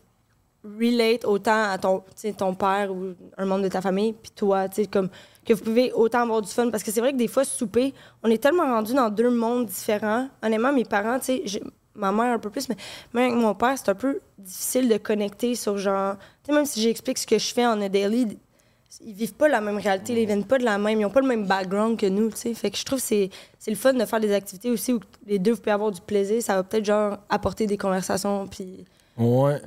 relate autant à ton, ton père ou un membre de ta famille, puis toi, tu sais, comme que vous pouvez autant avoir du fun. Parce que c'est vrai que des fois, souper, on est tellement rendus dans deux mondes différents. Honnêtement, mes parents, tu sais, ma mère un peu plus, mais même avec mon père, c'est un peu difficile de connecter sur genre. Tu sais, même si j'explique ce que je fais en a daily, ils vivent pas la même réalité, ils viennent pas de la même, ils ont pas le même background que nous, tu sais. Fait que je trouve que c'est c'est le fun de faire des activités aussi où les deux vous pouvez avoir du plaisir, ça va peut-être genre apporter des conversations puis Ouais.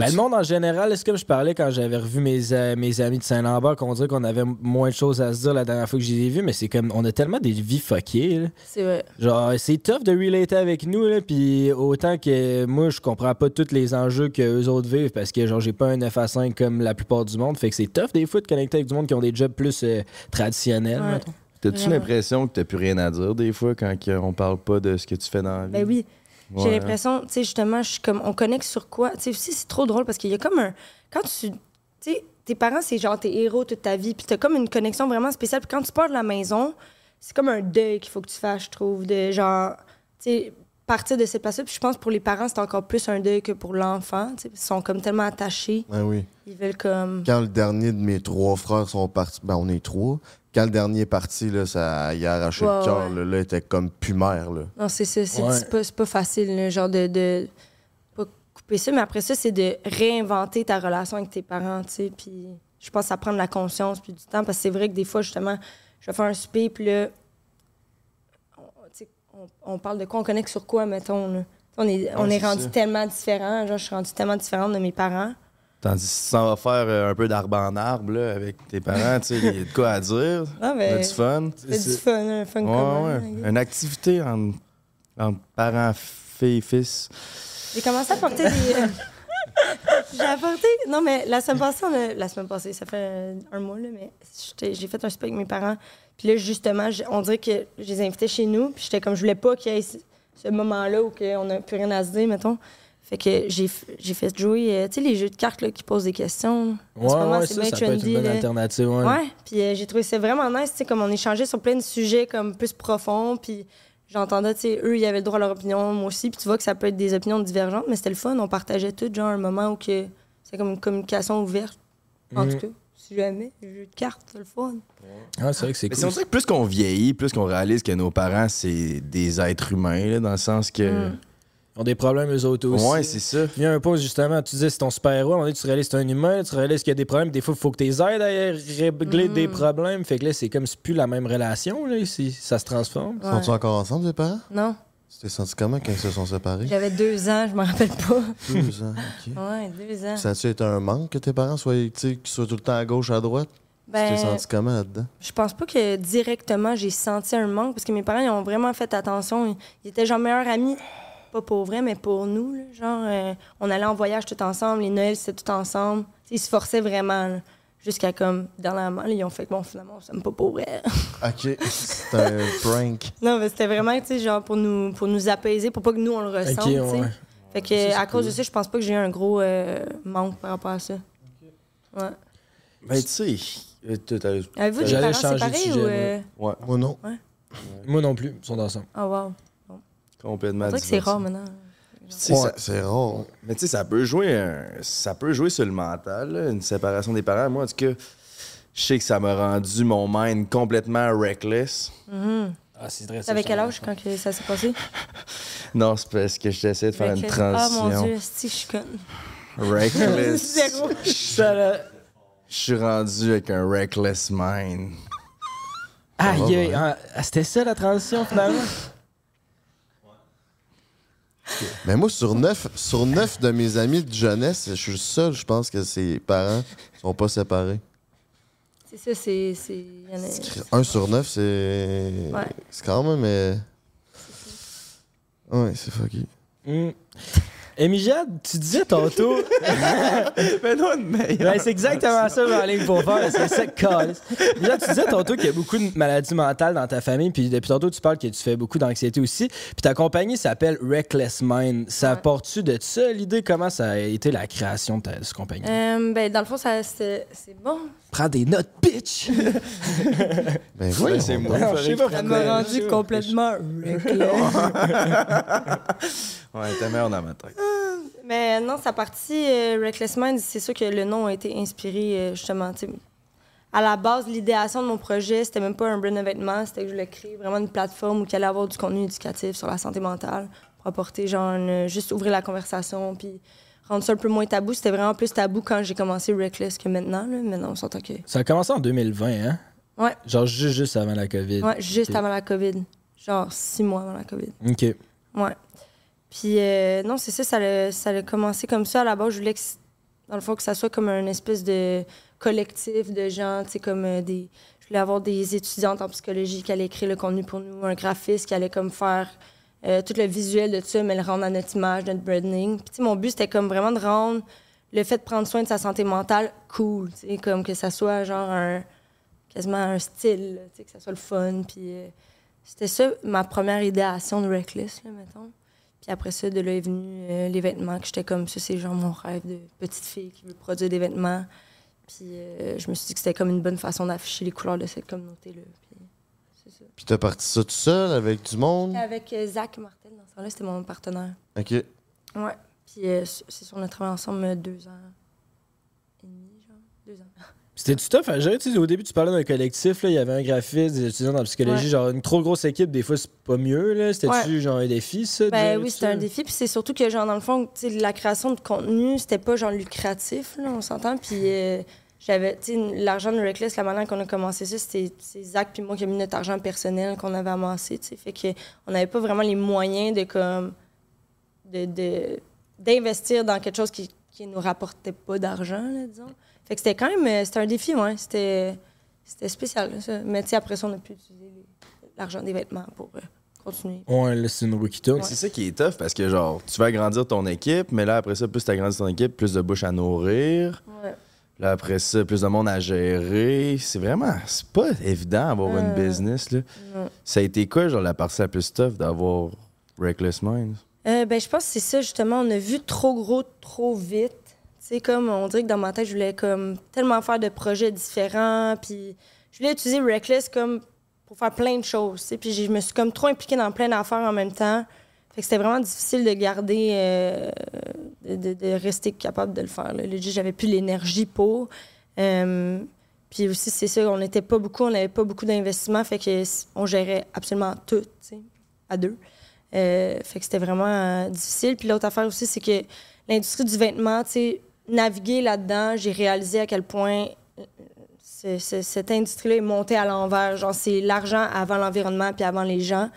Ben, le monde en général, est-ce que je parlais quand j'avais revu mes, euh, mes amis de Saint-Lambert qu'on dirait qu'on avait moins de choses à se dire la dernière fois que je les ai vus, mais c'est comme on a tellement des vies fuckées. c'est vrai. Genre, c'est tough de relater avec nous, là, puis autant que moi, je comprends pas tous les enjeux que eux autres vivent parce que, genre, j'ai pas un 9 à 5 comme la plupart du monde. Fait que c'est tough des fois de connecter avec du monde qui ont des jobs plus euh, traditionnels. Ouais. T'as-tu l'impression que t'as plus rien à dire des fois quand on parle pas de ce que tu fais dans la vie? Ben oui. J'ai l'impression, tu sais, justement, je suis comme, on connecte sur quoi? Tu sais, aussi, c'est trop drôle parce qu'il y a comme un. Quand tu. Tu sais, tes parents, c'est genre tes héros toute ta vie, puis t'as comme une connexion vraiment spéciale. Puis quand tu pars de la maison, c'est comme un deuil qu'il faut que tu fasses, je trouve, de genre. Tu sais, partir de cette place-là. Puis je pense que pour les parents, c'est encore plus un deuil que pour l'enfant. tu sais, Ils sont comme tellement attachés. Ah oui. Ils veulent comme. Quand le dernier de mes trois frères sont partis, ben on est trois. Quand le dernier est parti, là, ça il a arraché Ouais, le cœur. ouais. Là, là, il était comme plus mère. Là. Non, c'est ça. C'est Ouais. pas, facile, là, genre de, de. Pas couper ça, mais après ça, c'est de réinventer ta relation avec tes parents, tu sais. Puis je pense que ça prend de la conscience puis du temps, parce que c'est vrai que des fois, justement, je vais faire un souper, puis là. On, tu sais, on, on parle de quoi, on connecte sur quoi, mettons, là. On est, on est rendu ça. tellement différents. Genre, je suis rendu tellement différente de mes parents. Tandis que si tu s'en vas faire euh, un peu d'arbre en arbre là, avec tes parents, tu sais, il y a de quoi à dire. Ah, ben, a du fun. C'est du fun, un fun Ouais, commun. ouais. là. Une activité entre, entre parents, filles, fils. J'ai commencé à porter des. euh, J'ai apporté. Non, mais la semaine passée, on a- la semaine passée, ça fait un mois, là, mais j'ai fait un souper avec mes parents. Puis là, justement, on dirait que je les invitais chez nous. Puis j'étais comme, je voulais pas qu'il y ait ce ce moment-là où on n'a plus rien à se dire, mettons. Fait que j'ai fait jouer, euh, tu sais, les jeux de cartes là, qui posent des questions. En ce Ouais, moment, ouais, c'est ça, bien ça peut être une bonne là. alternative. Ouais. Ouais, puis euh, j'ai trouvé ça vraiment nice, tu sais, comme on échangeait sur plein de sujets comme plus profonds, puis j'entendais, tu sais, eux, ils avaient le droit à leur opinion, moi aussi, puis tu vois que ça peut être des opinions divergentes, mais c'était le fun, on partageait tout, genre, un moment où que c'est comme une communication ouverte, en Mhm. tout cas. si jamais, le jeu de cartes, c'est le fun. Ah, c'est vrai que c'est Mais cool. c'est que plus qu'on vieillit, plus qu'on réalise que nos parents, c'est des êtres humains, là, dans le sens que. Mm. Ils ont des problèmes eux autres aussi. Ouais, c'est ça. Il y a un point, justement, tu disais c'est ton super-héros, à un moment donné, tu réalises que c'est un humain, tu réalises qu'il y a des problèmes, des fois, il faut que tu les aides à régler des problèmes. Fait que là, c'est comme c'est plus la même relation, là, si ça se transforme. Ouais. Sont-ils encore ensemble, tes parents? Non, Tu t'es senti comment quand ils se sont séparés? j'avais deux ans, je me rappelle pas. Deux ans, ok. Ouais, deux ans. Ça a-tu été un manque que tes parents soient, tu sais, qu'ils soient tout le temps à gauche, à droite? Tu t'es Ben, senti comment là-dedans? je pense pas que directement j'ai senti un manque parce que mes parents ils ont vraiment fait attention. Ils, ils étaient genre meilleurs amis, pas pour vrai, mais pour nous. là. Genre, euh, on allait en voyage tout ensemble, les Noëls c'était tout ensemble. T'sais, ils se forçaient vraiment. là. Jusqu'à comme, dernièrement, là, ils ont fait, bon, finalement, on s'aime pas pour vrai. Ok, c'est un prank. non, mais c'était vraiment, tu sais, genre, pour nous, pour nous apaiser, pour pas que nous, on le ressente, Ok, tu sais. ouais. Fait que, à cause de ça, je pense pas que j'ai eu un gros euh, manque par rapport à ça. Ouais. Ben, tu sais. euh, Avez-vous des J'allais parents changer de séparés sujet, ou... euh, Ouais, Moi, non. Moi non plus, ils sont ensemble. Oh, wow. Complètement. Dirait que c'est rare maintenant. Ouais, c'est rare. Mais tu sais, ça peut jouer un- ça peut jouer sur le mental, là, une séparation des parents. Moi, en tout cas, je sais que ça m'a rendu mon mind complètement reckless. Ah, c'est vrai. T'avais quel âge quand que ça s'est passé? Non, c'est parce que j'essaie de faire une Reckless. Ah, mon transition. Dieu, si je suis conne. reckless. Je suis rendu avec un reckless mind. Aïe, ah, ah, c'était ça la transition finalement? Mais moi, sur neuf, sur neuf de mes amis de jeunesse, je suis le seul, je pense que ses parents sont pas séparés. C'est ça, c'est. Un sur neuf, c'est. Ouais. C'est quand même. euh, Ouais, c'est fucky. Hmm. Émijad, tu disais tantôt. Mais non, meilleure. Ben, c'est exactement ça, en ligne pour faire. C'est ça. Déjà, tu disais tantôt qu'il y a beaucoup de maladies mentales dans ta famille, puis depuis tantôt, tu parles que tu fais beaucoup d'anxiété aussi. Puis ta compagnie s'appelle Reckless Mind. Ça Ouais. porte-tu de ça, l'idée? Comment ça a été la création de ta cette compagnie? Euh, ben, dans le fond, ça, c'est bon. Prends des notes, bitch! Ben voyons c'est moi. Je sais pas m'a rendu complètement reckless. Ouais, t'es meilleur dans ma tête. Mais non, sa partie euh, Reckless Mind, c'est sûr que le nom a été inspiré euh, justement. À la base, l'idéation de mon projet, c'était même pas un brand de vêtements, c'était que je voulais créer vraiment une plateforme où il allait avoir du contenu éducatif sur la santé mentale pour apporter, genre, une- juste ouvrir la conversation puis rendre ça un peu moins tabou. C'était vraiment plus tabou quand j'ai commencé Reckless que maintenant. Là. Maintenant, on s'entend que. Ça a commencé en 2020, hein? Ouais. Genre juste, juste avant la COVID. Ouais, juste avant la COVID. Genre six mois avant la COVID. OK. Ouais. Puis euh, non, c'est ça, ça a, ça a commencé comme ça. À la base, je voulais que, dans le fond, que ça soit comme un espèce de collectif de gens, tu sais, comme euh, des... Je voulais avoir des étudiantes en psychologie qui allaient écrire le contenu pour nous, un graphiste qui allait comme faire euh, tout le visuel de ça, mais le rendre à notre image, notre branding. Puis mon but, c'était comme vraiment de rendre le fait de prendre soin de sa santé mentale cool, comme que ça soit genre un... quasiment un style, que ça soit le fun, puis... euh, c'était ça, ma première idéation de Reckless, mettons. Puis après ça, de là est venu euh, les vêtements, que j'étais comme ça, c'est genre mon rêve de petite fille qui veut produire des vêtements. Puis euh, je me suis dit que c'était comme une bonne façon d'afficher les couleurs de cette communauté-là. Puis t'as parti ça tout seul avec du monde? Avec euh, Zach Martel, dans ce temps-là, c'était mon partenaire. Ok. Ouais. Puis euh, c'est sûr, on a travaillé ensemble euh, deux ans et demi, genre. Deux ans. C'était-tu tough à gérer? Tu sais, au début, tu parlais d'un collectif, là, il y avait un graphiste, des étudiants en psychologie. Ouais. Genre, une trop grosse équipe, des fois, c'est pas mieux. là. C'était-tu genre un défi, ça? Ben oui, c'était un défi. Puis c'est surtout que, genre, dans le fond, la création de contenu, c'était pas, genre, lucratif, là, on s'entend. Puis euh, j'avais, tu sais, l'argent de Reckless, la manière qu'on a commencé ça, c'était c'est Zach puis moi qui a mis notre argent personnel qu'on avait amassé, tu sais. Fait que on n'avait pas vraiment les moyens de, comme, de, de- d'investir dans quelque chose qui, qui nous rapportait pas d'argent, là, disons. Fait que c'était quand même, euh, c'était un défi, ouais. C'était, c'était spécial, là, ça. Mais, tu sais, après ça, on a pu utiliser l'argent des vêtements pour euh, continuer. Ouais, là, c'est une roue qui tourne. C'est ça qui est tough parce que, genre, tu vas agrandir ton équipe, mais là, après ça, plus tu agrandis ton équipe, plus de bouches à nourrir. Ouais. Là, après ça, plus de monde à gérer. C'est vraiment, c'est pas évident d'avoir une Euh, business, là. non. Ça a été quoi, genre, la partie la plus tough d'avoir Reckless Minds? Euh, ben, je pense que c'est ça, justement. On a vu trop gros, trop vite. Tu sais, comme, on dirait que dans ma tête, je voulais comme tellement faire de projets différents. Puis, je voulais utiliser Reckless comme pour faire plein de choses. tu sais. Puis, je me suis comme trop impliquée dans plein d'affaires en même temps. Fait que c'était vraiment difficile de garder, euh, de, rester capable de le faire. Là. J'avais plus l'énergie pour. Euh, puis aussi, c'est ça, on n'était pas beaucoup, on n'avait pas beaucoup d'investissement, fait que on gérait absolument tout, à deux. Euh, fait que c'était vraiment difficile. Puis l'autre affaire aussi, c'est que l'industrie du vêtement, naviguer là-dedans, j'ai réalisé à quel point cette industrie-là est montée à l'envers. Genre, c'est l'argent avant l'environnement puis avant les gens.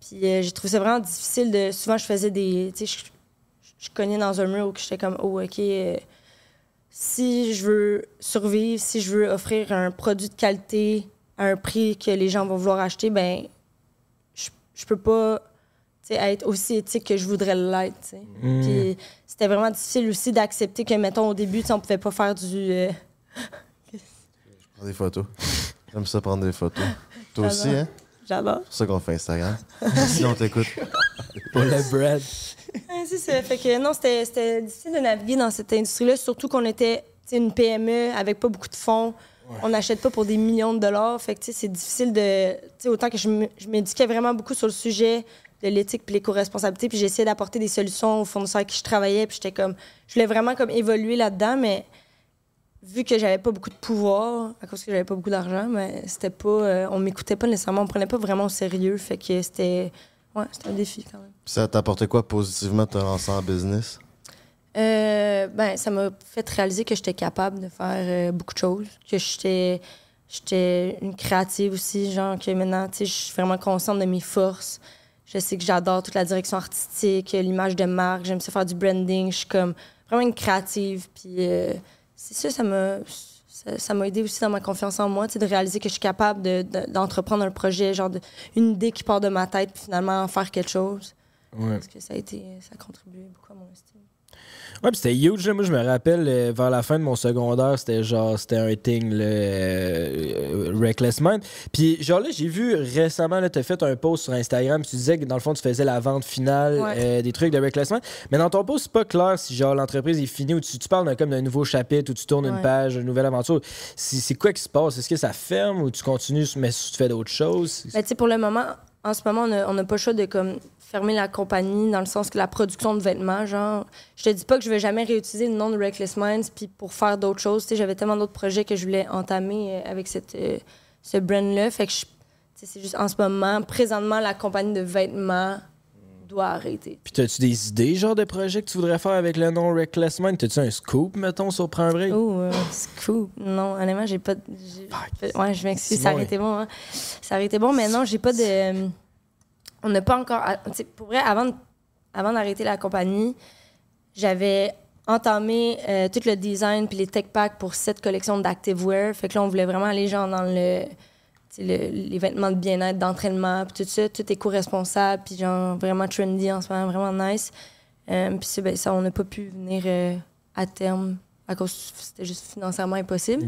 Puis euh, j'ai trouvé ça vraiment difficile de. Souvent, je faisais des. Tu sais, je, je cognais dans un mur où j'étais comme, oh, OK, euh, si je veux survivre, si je veux offrir un produit de qualité à un prix que les gens vont vouloir acheter, ben je, je peux pas tu sais, être aussi éthique que je voudrais l'être. tu sais. Puis c'était vraiment difficile aussi d'accepter que, mettons, au début, tu sais, on pouvait pas faire du. euh, Prends des photos. J'aime ça prendre des photos. Toi aussi, J'adore. hein? J'adore. C'est pour ça qu'on fait Instagram. Sinon, on t'écoute. Pour le bread. Ouais, c'est ça. Fait que non, c'était c'était difficile de naviguer dans cette industrie-là, surtout qu'on était une PME avec pas beaucoup de fonds. On n'achète pas pour des millions de dollars. Fait que tu sais, c'est difficile de. tu sais, autant que je m'éduquais vraiment beaucoup sur le sujet de l'éthique puis l'éco-responsabilité, puis j'essayais d'apporter des solutions aux fournisseurs avec qui je travaillais, puis j'étais comme. Je voulais vraiment comme évoluer là-dedans, mais vu que j'avais pas beaucoup de pouvoir, à cause que j'avais pas beaucoup d'argent, mais c'était pas. euh, on m'écoutait pas nécessairement, on prenait pas vraiment au sérieux. Fait que c'était. Ouais, c'était un défi quand même. Puis ça t'a apporté quoi positivement de te lancer en business? Euh, ben, ça m'a fait réaliser que j'étais capable de faire euh, beaucoup de choses, que j'étais j'étais une créative aussi, genre que maintenant, tu sais, je suis vraiment consciente de mes forces. Je sais que j'adore toute la direction artistique, l'image de marque, j'aime ça faire du branding, je suis comme vraiment une créative. Puis c'est ça, ça m'a ça m'a aidé aussi dans ma confiance en moi, de réaliser que je suis capable de- de- d'entreprendre un projet, genre de- une idée qui part de ma tête, puis finalement en faire quelque chose. Ouais. Parce que ça a été, ça a contribué beaucoup à mon estime. Ouais, puis c'était huge. là. Moi, je me rappelle, euh, vers la fin de mon secondaire, c'était genre, c'était un thing, là, euh, Reckless Mind. Puis, genre là, j'ai vu récemment, là, t'as fait un post sur Instagram, tu disais que dans le fond, tu faisais la vente finale Ouais. euh, des trucs de Reckless Mind. Mais dans ton post, c'est pas clair si, genre, l'entreprise est finie ou tu, tu parles d'un, comme d'un nouveau chapitre ou tu tournes une page, une nouvelle aventure. C'est c'est quoi qui se passe? Est-ce que ça ferme ou tu continues, mais tu fais d'autres choses? Ben, tu sais, pour le moment, en ce moment, on n'a pas le choix de comme, fermer la compagnie dans le sens que la production de vêtements, genre, je te dis pas que je vais jamais réutiliser le nom de Reckless Minds puis pour faire d'autres choses. Tu sais, j'avais tellement d'autres projets que je voulais entamer euh, avec cette, euh, ce brand-là. Fait que je- tu sais, c'est juste en ce moment, présentement, la compagnie de vêtements doit arrêter. Puis, t'as-tu des idées, genre, de projets que tu voudrais faire avec le nom Reckless Mind? T'as-tu un scoop, mettons, sur Prends break? Oh, euh, scoop. Non, honnêtement, j'ai pas. de- Ouais, je m'excuse, ça aurait été bon. Hein. Ça aurait été bon, mais non, j'ai pas de. On n'a pas encore. ah, tu sais, Pour vrai, avant, avant d'arrêter la compagnie, j'avais entamé euh, tout le design puis les tech packs pour cette collection d'activewear. Fait que là, on voulait vraiment aller genre dans le. les vêtements de bien-être, d'entraînement, puis tout ça, tout éco-responsable, puis genre vraiment trendy en ce moment, vraiment nice. Euh, puis ça, ben, ça, on n'a pas pu venir euh, à terme à cause c'était juste financièrement impossible.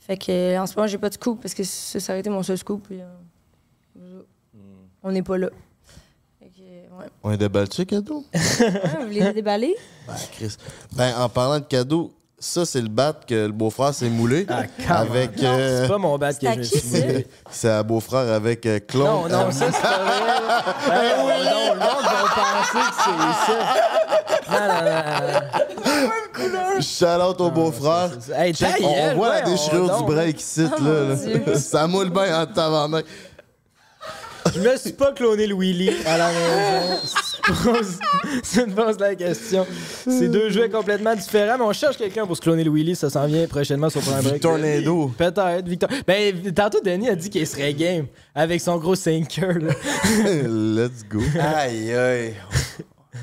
Fait que en ce moment, j'ai pas de scoop parce que ça, ça aurait été mon seul scoop. puis, euh, on n'est pas là. Ouais. On est débaltu, cadeau? Ouais, vous voulez les déballer? Ben, Chris. Ben, en parlant de cadeau, ça, c'est le bat que le beau-frère s'est moulé. Ah, avec. euh, C'est pas mon bat que je me qui, suis c'est un beau-frère avec euh, Claude. Non, non, ça c'est pas vrai. Ben, non, non, le monde va penser que c'est ça. Non, non, non, non. Shout out au beau-frère. Hey, On, on voit la déchirure du break ici, Oh, là. Dieu. Ça moule bien en tabarnak. Je me suis pas cloné le Willy à la maison. Tu me poses la question. C'est deux jeux complètement différents, mais on cherche quelqu'un pour se cloner le Willy. Ça s'en vient prochainement sur Prime Break. Tornado. Peut-être, Victor. Ben, tantôt, Denis a dit qu'il serait game avec son gros sinker. là. Let's go. Aïe, aïe.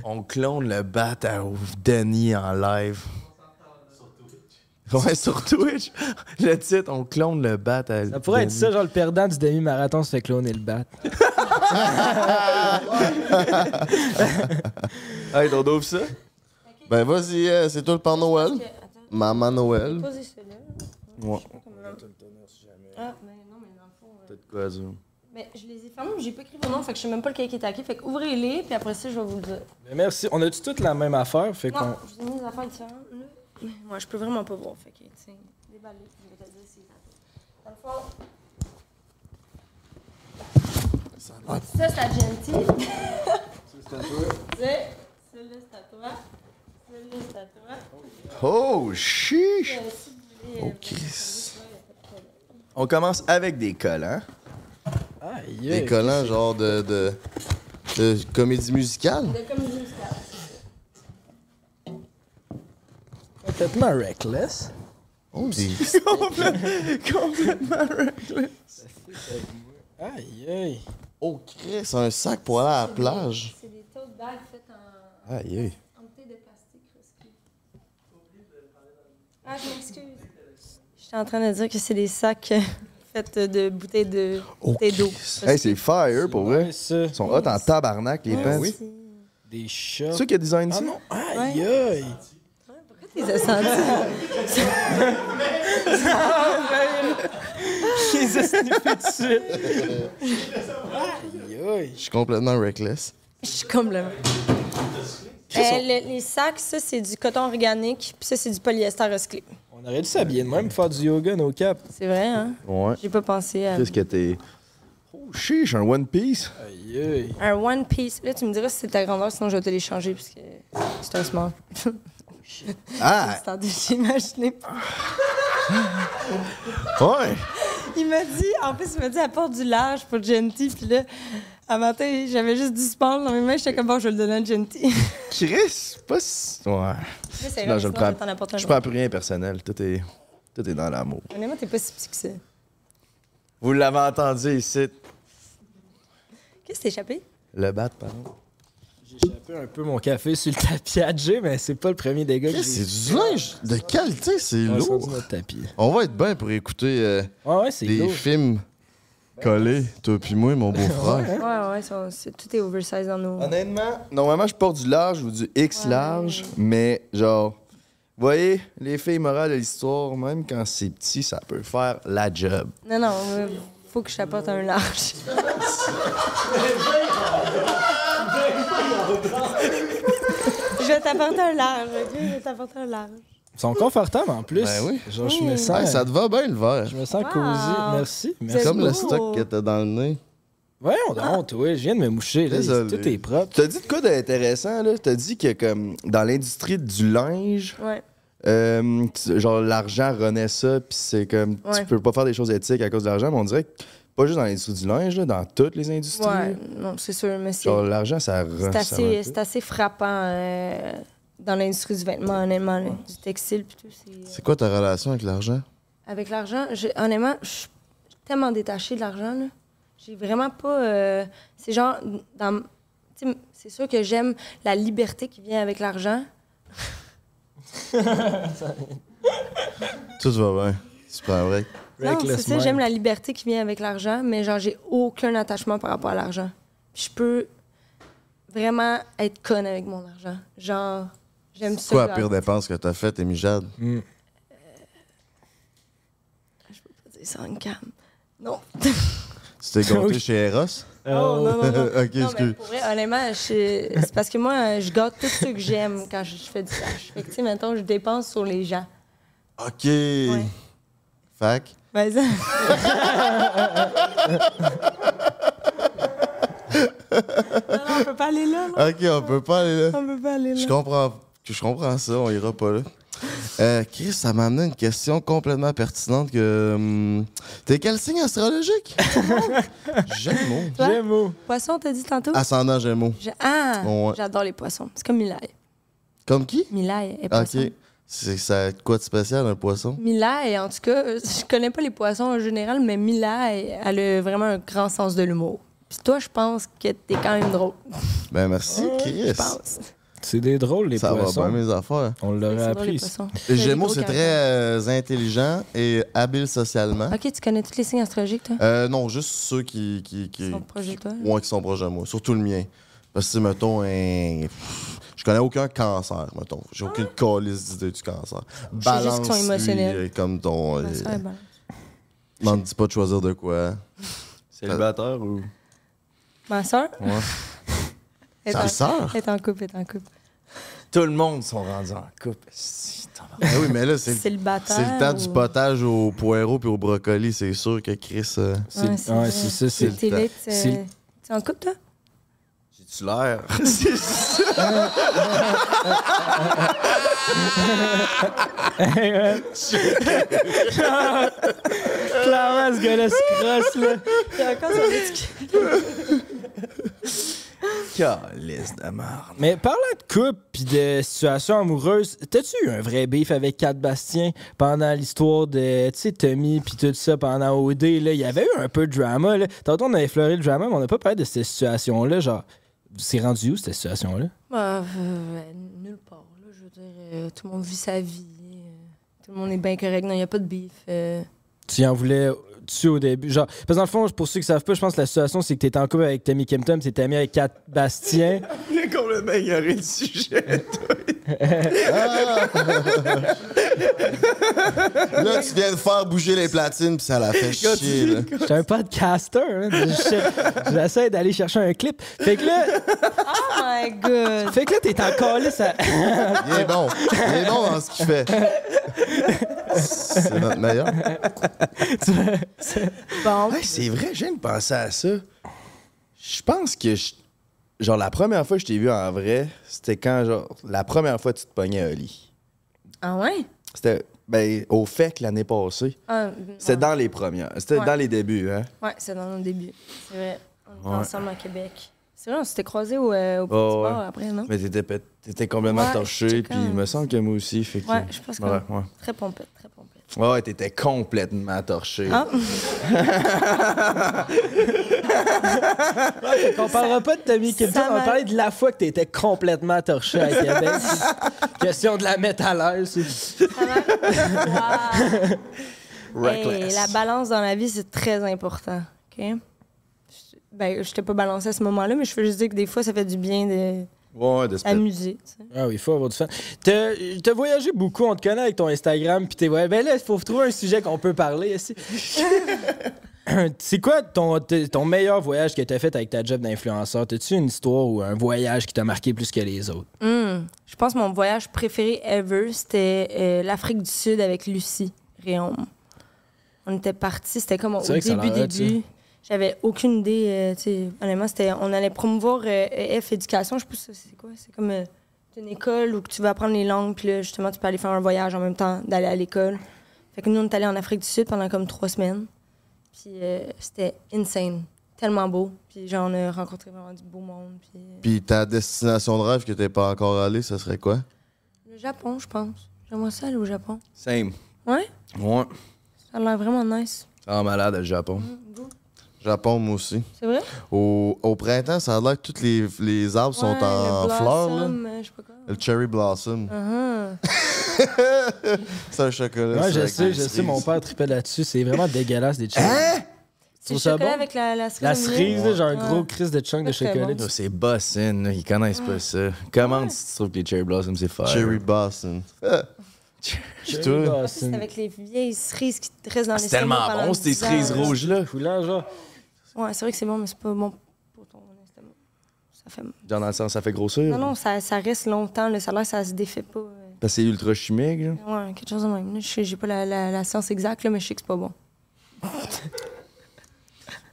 On clone le bat à Denis en live. Ouais, sur Twitch. Le titre, on clone le bat à Ça pourrait être ça, genre le perdant du demi-marathon se fait cloner le bat. Hey, on ouvre ça? Ben, vas-y, euh, c'est toi le Père Noël. Ok, attends, Maman Noël. posez celui-là. Ouais. Ah, mais non, mais dans le fond. euh, Peut-être quoi, ça? Mais je les ai fermés, mais j'ai pas écrit vos noms, fait que je sais même pas lequel qui est à qui. Fait que ouvrez-les, puis après ça, je vais vous le dire. Mais merci. On a-tu toutes la même affaire? Fait qu'on. Non, je vous ai mis des affaires différentes. Moi, je peux vraiment pas voir. Fait que, tiens, déballez, je vais te dire si. Dans le fond. Ça, c'est à Genty. C'est à toi. Celui-là, c'est à toi. Celui-là, c'est à toi. Oh, chiche! Si vous Oh, Chris. On commence avec des collants. Aïe, Des collants, genre de, de, de comédie musicale. Complètement reckless. Oh. Complètement reckless. Aïe, aïe. oh Chris, un sac pour aller à la plage. C'est des tote bags faites en, Aïe, aïe. en bouteille de plastique recyclé. Ah, je m'excuse. J'étais en train de dire que c'est des sacs faits de bouteilles de Oh, bouteilles d'eau. Hey, c'est fire pour vrai. Ils sont hot en tabarnak, les pants. Oui. Des C'est shots. ça qui a design Ah ça? non, aïe, aïe. Les as sentis? Je les ai sniffés de suite. Aïe, aïe. Je suis complètement reckless. Je suis complètement. Euh, le- les sacs, ça, c'est du coton organique, puis ça, c'est du polyester recyclé. On aurait dû s'habiller de même pour faire du yoga, nos caps. C'est vrai, hein? Ouais. J'ai pas pensé à. Qu'est-ce que t'es? Oh, chiche, un One Piece. Aïe, aïe. Un One Piece. Là, tu me diras si c'est ta grandeur, sinon je vais te les changer, parce que c'est un small. Ah! J'imaginais pas. Ouais! Il m'a dit, en plus, il m'a dit, apporte du large pour Genty, puis là, à matin, j'avais juste du small dans mes mains, j'étais comme, bon, je vais le donner à Genty. Chris, pas si. Ouais. Là, c'est Non, vrai, je le prends. Je prends plus rien personnel. Tout est, tout est dans l'amour. Honnêtement, t'es pas si petit que ça. Vous l'avez entendu ici. Qu'est-ce qui t'est échappé? Le bat, pardon. J'ai échappé un peu mon café sur le tapis à Jay, mais c'est pas le premier dégât que j'ai c'est du linge de qualité, c'est lourd. notre tapis. On va être bien pour écouter euh, Ouais, ouais, c'est des lourd. films collés, toi puis moi, mon beau-frère. Ouais, ouais, ça- c'est- tout est oversize dans nos. Honnêtement, normalement, je porte du large ou du X large, mais genre, vous voyez, les filles morales de l'histoire, même quand c'est petit, ça peut faire la job. Non, non, euh, faut que je t'apporte un large. vais t'apporter un large, ok? Je vais t'apporter un large. Ils sont confortables en plus. Ben oui. Genre, je me sens. ça te va bien le verre. Je me sens Wow. cosy. Merci. C'est Merci. Comme le beau. stock que t'as dans le nez. Voyons donc, ouais, je viens de me moucher. Là. Désolé. Tout est propre. T'as dit de quoi d'intéressant, là? T'as dit que, comme, dans l'industrie du linge, Ouais. euh, tu- genre, l'argent renaît ça, puis c'est comme, Ouais. tu peux pas faire des choses éthiques à cause de l'argent, mais on dirait que, pas juste dans l'industrie du linge, là, dans toutes les industries, Ouais, là, non, c'est sûr, mais c'est. genre, l'argent, ça C'est ça assez, c'est assez frappant euh, dans l'industrie du vêtement, honnêtement, là, du textile puis tout. c'est- C'est quoi ta relation avec l'argent? Avec l'argent, honnêtement, je suis tellement détachée de l'argent. là. J'ai vraiment pas. euh, c'est genre. dans- C'est sûr que j'aime la liberté qui vient avec l'argent. Tout va bien. Prends un break. Non, c'est ça, j'aime la liberté qui vient avec l'argent, mais genre, j'ai aucun attachement par rapport à l'argent. Puis Je peux vraiment être conne avec mon argent. Genre, j'aime ça. C'est quoi la pire dépense que t'as faite, Amy Jade? Mm. dire ça en cam. Non. Tu t'es gâté chez Eros? Oh, non, non, non. ok, non, mais pour vrai, honnêtement, je- c'est parce que moi, je gâte tout ce que j'aime quand je, je fais du cash. Fait que, tu sais, mettons, je dépense sur les gens. Ok. Fac. Ben, ça- non, non, on peut pas aller là, là. Ok, on peut pas aller là. On peut pas aller là. Je comprends, je comprends ça, on ira pas là. Euh, Chris, ça m'a amené une question complètement pertinente que. hum, T'es quel signe astrologique? Gémeaux. Toi? Gémeaux. Poisson, t'as dit tantôt? Ascendant Gémeaux. Je- Ah! Ouais. J'adore les poissons. C'est comme Milaï. Comme qui? Milaï est poisson. Ok. C'est ça a quoi de spécial, un poisson? Milaï, en tout cas, euh, je connais pas les poissons en général, mais Milaï, elle a vraiment un grand sens de l'humour. Puis toi, je pense que t'es quand même drôle. Ben merci, Chris. Je pense. C'est des drôles, les Ça poissons. va bien, mes affaires. On l'aurait appris. Les Gémeaux, c'est très euh, intelligent et habile socialement. Ok, tu connais tous les signes astrologiques, toi? Euh, non, juste ceux qui, qui, qui, Ils sont proches de toi. ouais, qui sont proches de moi. Surtout le mien. Parce que, mettons, un- pff, je connais aucun cancer, mettons. J'ai aucune calice d'idée du cancer. sais juste qu'ils sont émotionnels. euh, comme ton. euh, soeur. M'en dis pas de choisir de quoi. Célibataire ou? Ma soeur? Ouais. est, Ta en... sœur? est en couple, est en couple. Tout le monde sont rendus en couple. Ah oui, mais là, c'est c'est le temps du ou- potage au poireau puis au brocoli. C'est sûr que Chris. euh, C'est Ouais, ouais, c'est c'est ça. C'est le temps. t'es C'est- t'es en couple, toi? Titulaire. C'est ça. Hey, man. Clairement, ce gars-là se crosse, là. Il a encore son étiquette. Calice de merde. Mais parlant de couple puis de situation amoureuse, t'as-tu eu un vrai beef avec Kat Bastien pendant l'histoire de, tu sais, Tommy puis tout ça pendant OD, là? Il y avait eu un peu de drama, là. Tantôt, on a effleuré le drama, mais on n'a pas parlé de cette situation-là. Genre, c'est rendu où, cette situation-là? Bah, euh, nulle part. Là, je veux dire, euh, tout le monde vit sa vie. euh, tout le monde est bien correct. Non, il n'y a pas de euh. Tu en voulais tu au début. Genre, parce que dans le fond, pour ceux qui savent pas, je pense que la situation, c'est que t'étais en couple avec Tommy Kempton, t'étais ami avec Kat Bastien. J'ai complètement ignoré le sujet. Là, tu viens de faire bouger les platines, puis ça la fait chier, là. J'étais un podcaster, hein. Je- J'essaie d'aller chercher un clip. Fait que là, Oh my god! fait que là, t'es en calice à... Il est bon. Il est bon dans ce qu'il fait. C'est notre meilleur. Bon, Hey, c'est vrai, je viens de penser à ça. Je pense que, je- genre, la première fois que je t'ai vu en vrai, c'était quand, genre, la première fois que tu te pognais à Oli. ah ouais? C'était, ben, au fait que l'année passée. Ah, C'était ouais. dans les premières. C'était Ouais. dans les débuts, hein? Ouais, c'est dans nos débuts. C'est vrai. On était Ouais. ensemble à Québec. C'est vrai, on s'était croisés au, euh, au petit Oh, ouais. après, non? Mais t'étais, complètement Ouais, torché, puis il me semble que moi aussi. Fait que, Ouais, je pense que ouais, ouais. très pompette, très pompette. Ouais, t'étais complètement torché. Ah, On parlera pas de Tommy Kempton, Ça on va parler de la fois que t'étais complètement torché à Québec. Question de la mettre à Wow. Hey, la balance dans la vie, c'est très important. OK? Je- Ben, je t'ai pas balancé à ce moment-là, mais je veux juste dire que des fois, ça fait du bien de Ouais, de se amuser. Ah oui, il faut avoir du fun. T'as t'as voyagé beaucoup, on te connaît avec ton Instagram, puis t'es ouais, ben là, il faut trouver un sujet qu'on peut parler ici. C'est quoi ton, ton meilleur voyage que t'as fait avec ta job d'influenceur? T'as-tu une histoire ou un voyage qui t'a marqué plus que les autres? Hum, Je pense que mon voyage préféré ever, c'était euh, l'Afrique du Sud avec Lucie Réaume. On était partis, c'était comme au début, début. J'avais aucune idée, euh, sais, honnêtement, c'était, on allait promouvoir euh, EF Éducation, je sais pas si c'est quoi, c'est comme euh, une école où tu vas apprendre les langues, puis là, justement, tu peux aller faire un voyage en même temps d'aller à l'école. Fait que nous, on est allés en Afrique du Sud pendant comme trois semaines, puis euh, c'était insane, tellement beau, puis genre, on a rencontré vraiment du beau monde, puis euh, Puis ta destination de rêve que t'es pas encore allé, ça serait quoi? le Japon, je pense. J'aimerais ça aller au Japon. Same. Ouais? Ouais. Ça a l'air vraiment nice. Ça rend malade, le Japon. Japon, moi aussi. C'est vrai? Au, au printemps, ça a l'air que tous les, les arbres sont Ouais, en le fleurs, là. blossom, euh, je sais pas quoi. Le cherry blossom. Uh-huh. C'est un chocolat. Ouais, je sais, je sais, mon père tripait là-dessus. C'est vraiment dégueulasse des chunks. Hein? C'est le ça chocolat bon? avec la, la cerise. La cerise, là, genre un Ouais. gros crise de chunk de chocolat. bon. C'est là. Ils connaissent pas ça. Comment tu trouves que les Cherry Blossom, c'est fort? Cherry blossom. Ah. Cherry blossom. C'est avec les vieilles cerises qui te restent dans Ah, les c'est tellement bon, ces cerises rouges-là. Ouais, c'est vrai que c'est bon, mais c'est pas bon pour ton estomac. Ça fait... Genre dans le sens, ça fait grossir. Non, non, ça, ça reste longtemps. Le salaire, ça se défait pas. euh. Parce que c'est ultra chimique, là. Ouais, quelque chose de même. Là, Je sais- j'ai pas la, la, la science exacte, là, mais je sais que c'est pas bon.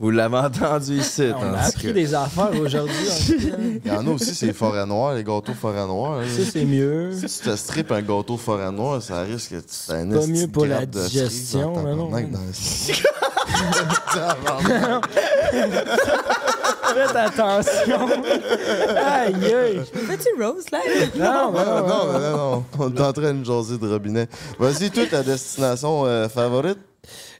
Vous l'avez entendu ici, On a appris cas. des affaires aujourd'hui. Il y en a aussi, c'est forêt noire, les gâteaux forêt noire. là. Ça, c'est mieux. Si tu te strippes un gâteau forêt noire, ça risque que tu pas mieux de pour la digestion, mais non? dans. Faites attention. Aïe, aïe. Fais-tu rose, là? Non, Non, non, non, non, non. On est en train de jaser de robinet. Vas-y, toi, ta destination euh, favorite?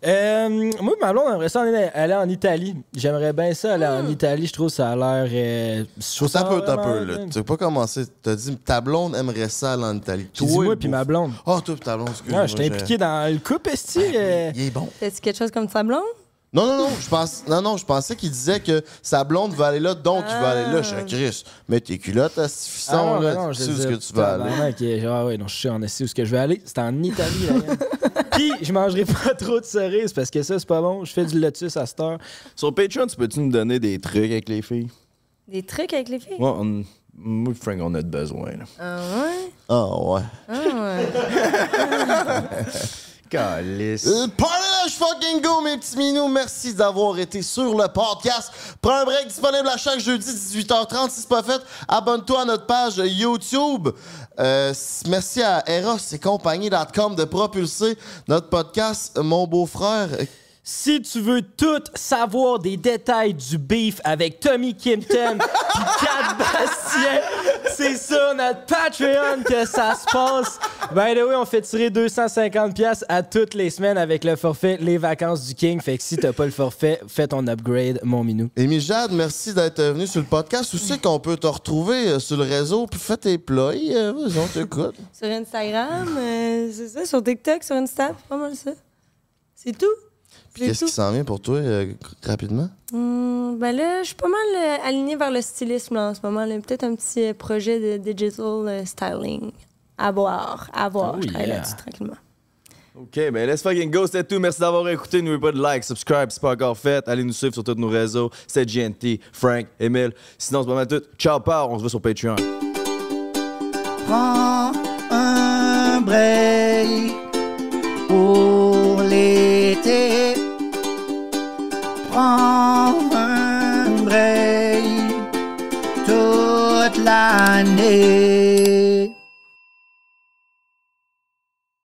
Euh, moi, ma blonde aimerait ça aller, aller en Italie. J'aimerais bien ça aller en Italie. Je trouve que ça a l'air. euh, je trouve T'as ça peu, t'as vraiment peu, là. Tu sais pas commencer. T'as dit, ta blonde aimerait ça aller en Italie. Dit Toi, moi puis ma blonde. Ah, toi, puis ta blonde, excuse-moi. Ouais, je t'ai impliqué dans le couple, esti. euh, Il est bon. Fais-tu quelque chose comme ça, blonde? Non, non, non, je pense, non, non, je pensais qu'il disait que sa blonde veut aller là, donc il veut aller là. Je suis Chris, mets tes culottes à ce fisson, Ah non, là. non, tu je sais où veux que dire, tu vas aller. tabarnak, Ah ouais, non, je sais en où ce que je vais aller. C'est en Italie, là. Puis, je mangerai pas trop de cerises parce que ça, c'est pas bon. Je fais du lotus à cette heure. Sur Patreon, tu peux-tu nous donner des trucs avec les filles? Des trucs avec les filles? Ouais, on... moi et Frank, on a de besoin, là. Ah ouais? Ah, ouais. Ah ouais. Calice. Euh, Parlage fucking go, mes petits minous. Merci d'avoir été sur le podcast. Prends un break disponible à chaque jeudi 18h30. Si c'est pas fait, abonne-toi à notre page YouTube. Euh, merci à Eros et compagnie.com de propulser notre podcast. Mon beau-frère, Si tu veux tout savoir des détails du beef avec Tommy Kimpton pis Kat Bastien, c'est sur notre Patreon que ça se passe. By the way, on fait tirer 250$ piastres à toutes les semaines avec le forfait Les Vacances du King. Fait que si t'as pas le forfait, fais ton upgrade, mon minou. Émy Jade, merci d'être venu sur le podcast. Où c'est qu'on peut te retrouver euh, sur le réseau? Puis fais tes ploys. Euh, on t'écoute. Sur Instagram, euh, c'est ça. Sur TikTok, sur Insta, pas mal ça. C'est tout? Puis C'est qu'est-ce qui s'en vient pour toi euh, rapidement? Hum, ben là, je suis pas mal euh, alignée vers le stylisme là, en ce moment. Peut-être un petit euh, projet de digital euh, styling. À voir, à voir. Oh je travaille yeah. là-dessus tranquillement. OK, ben let's fucking go, c'était tout. Merci d'avoir écouté. N'oubliez pas de like, subscribe si c'est pas encore fait. Allez nous suivre sur tous nos réseaux. C'est GNT, Frank, Emile. Sinon, c'est pas mal tout. Ciao, pao. On se voit sur Patreon. Prends un break pour l'été. Un break toute l'année.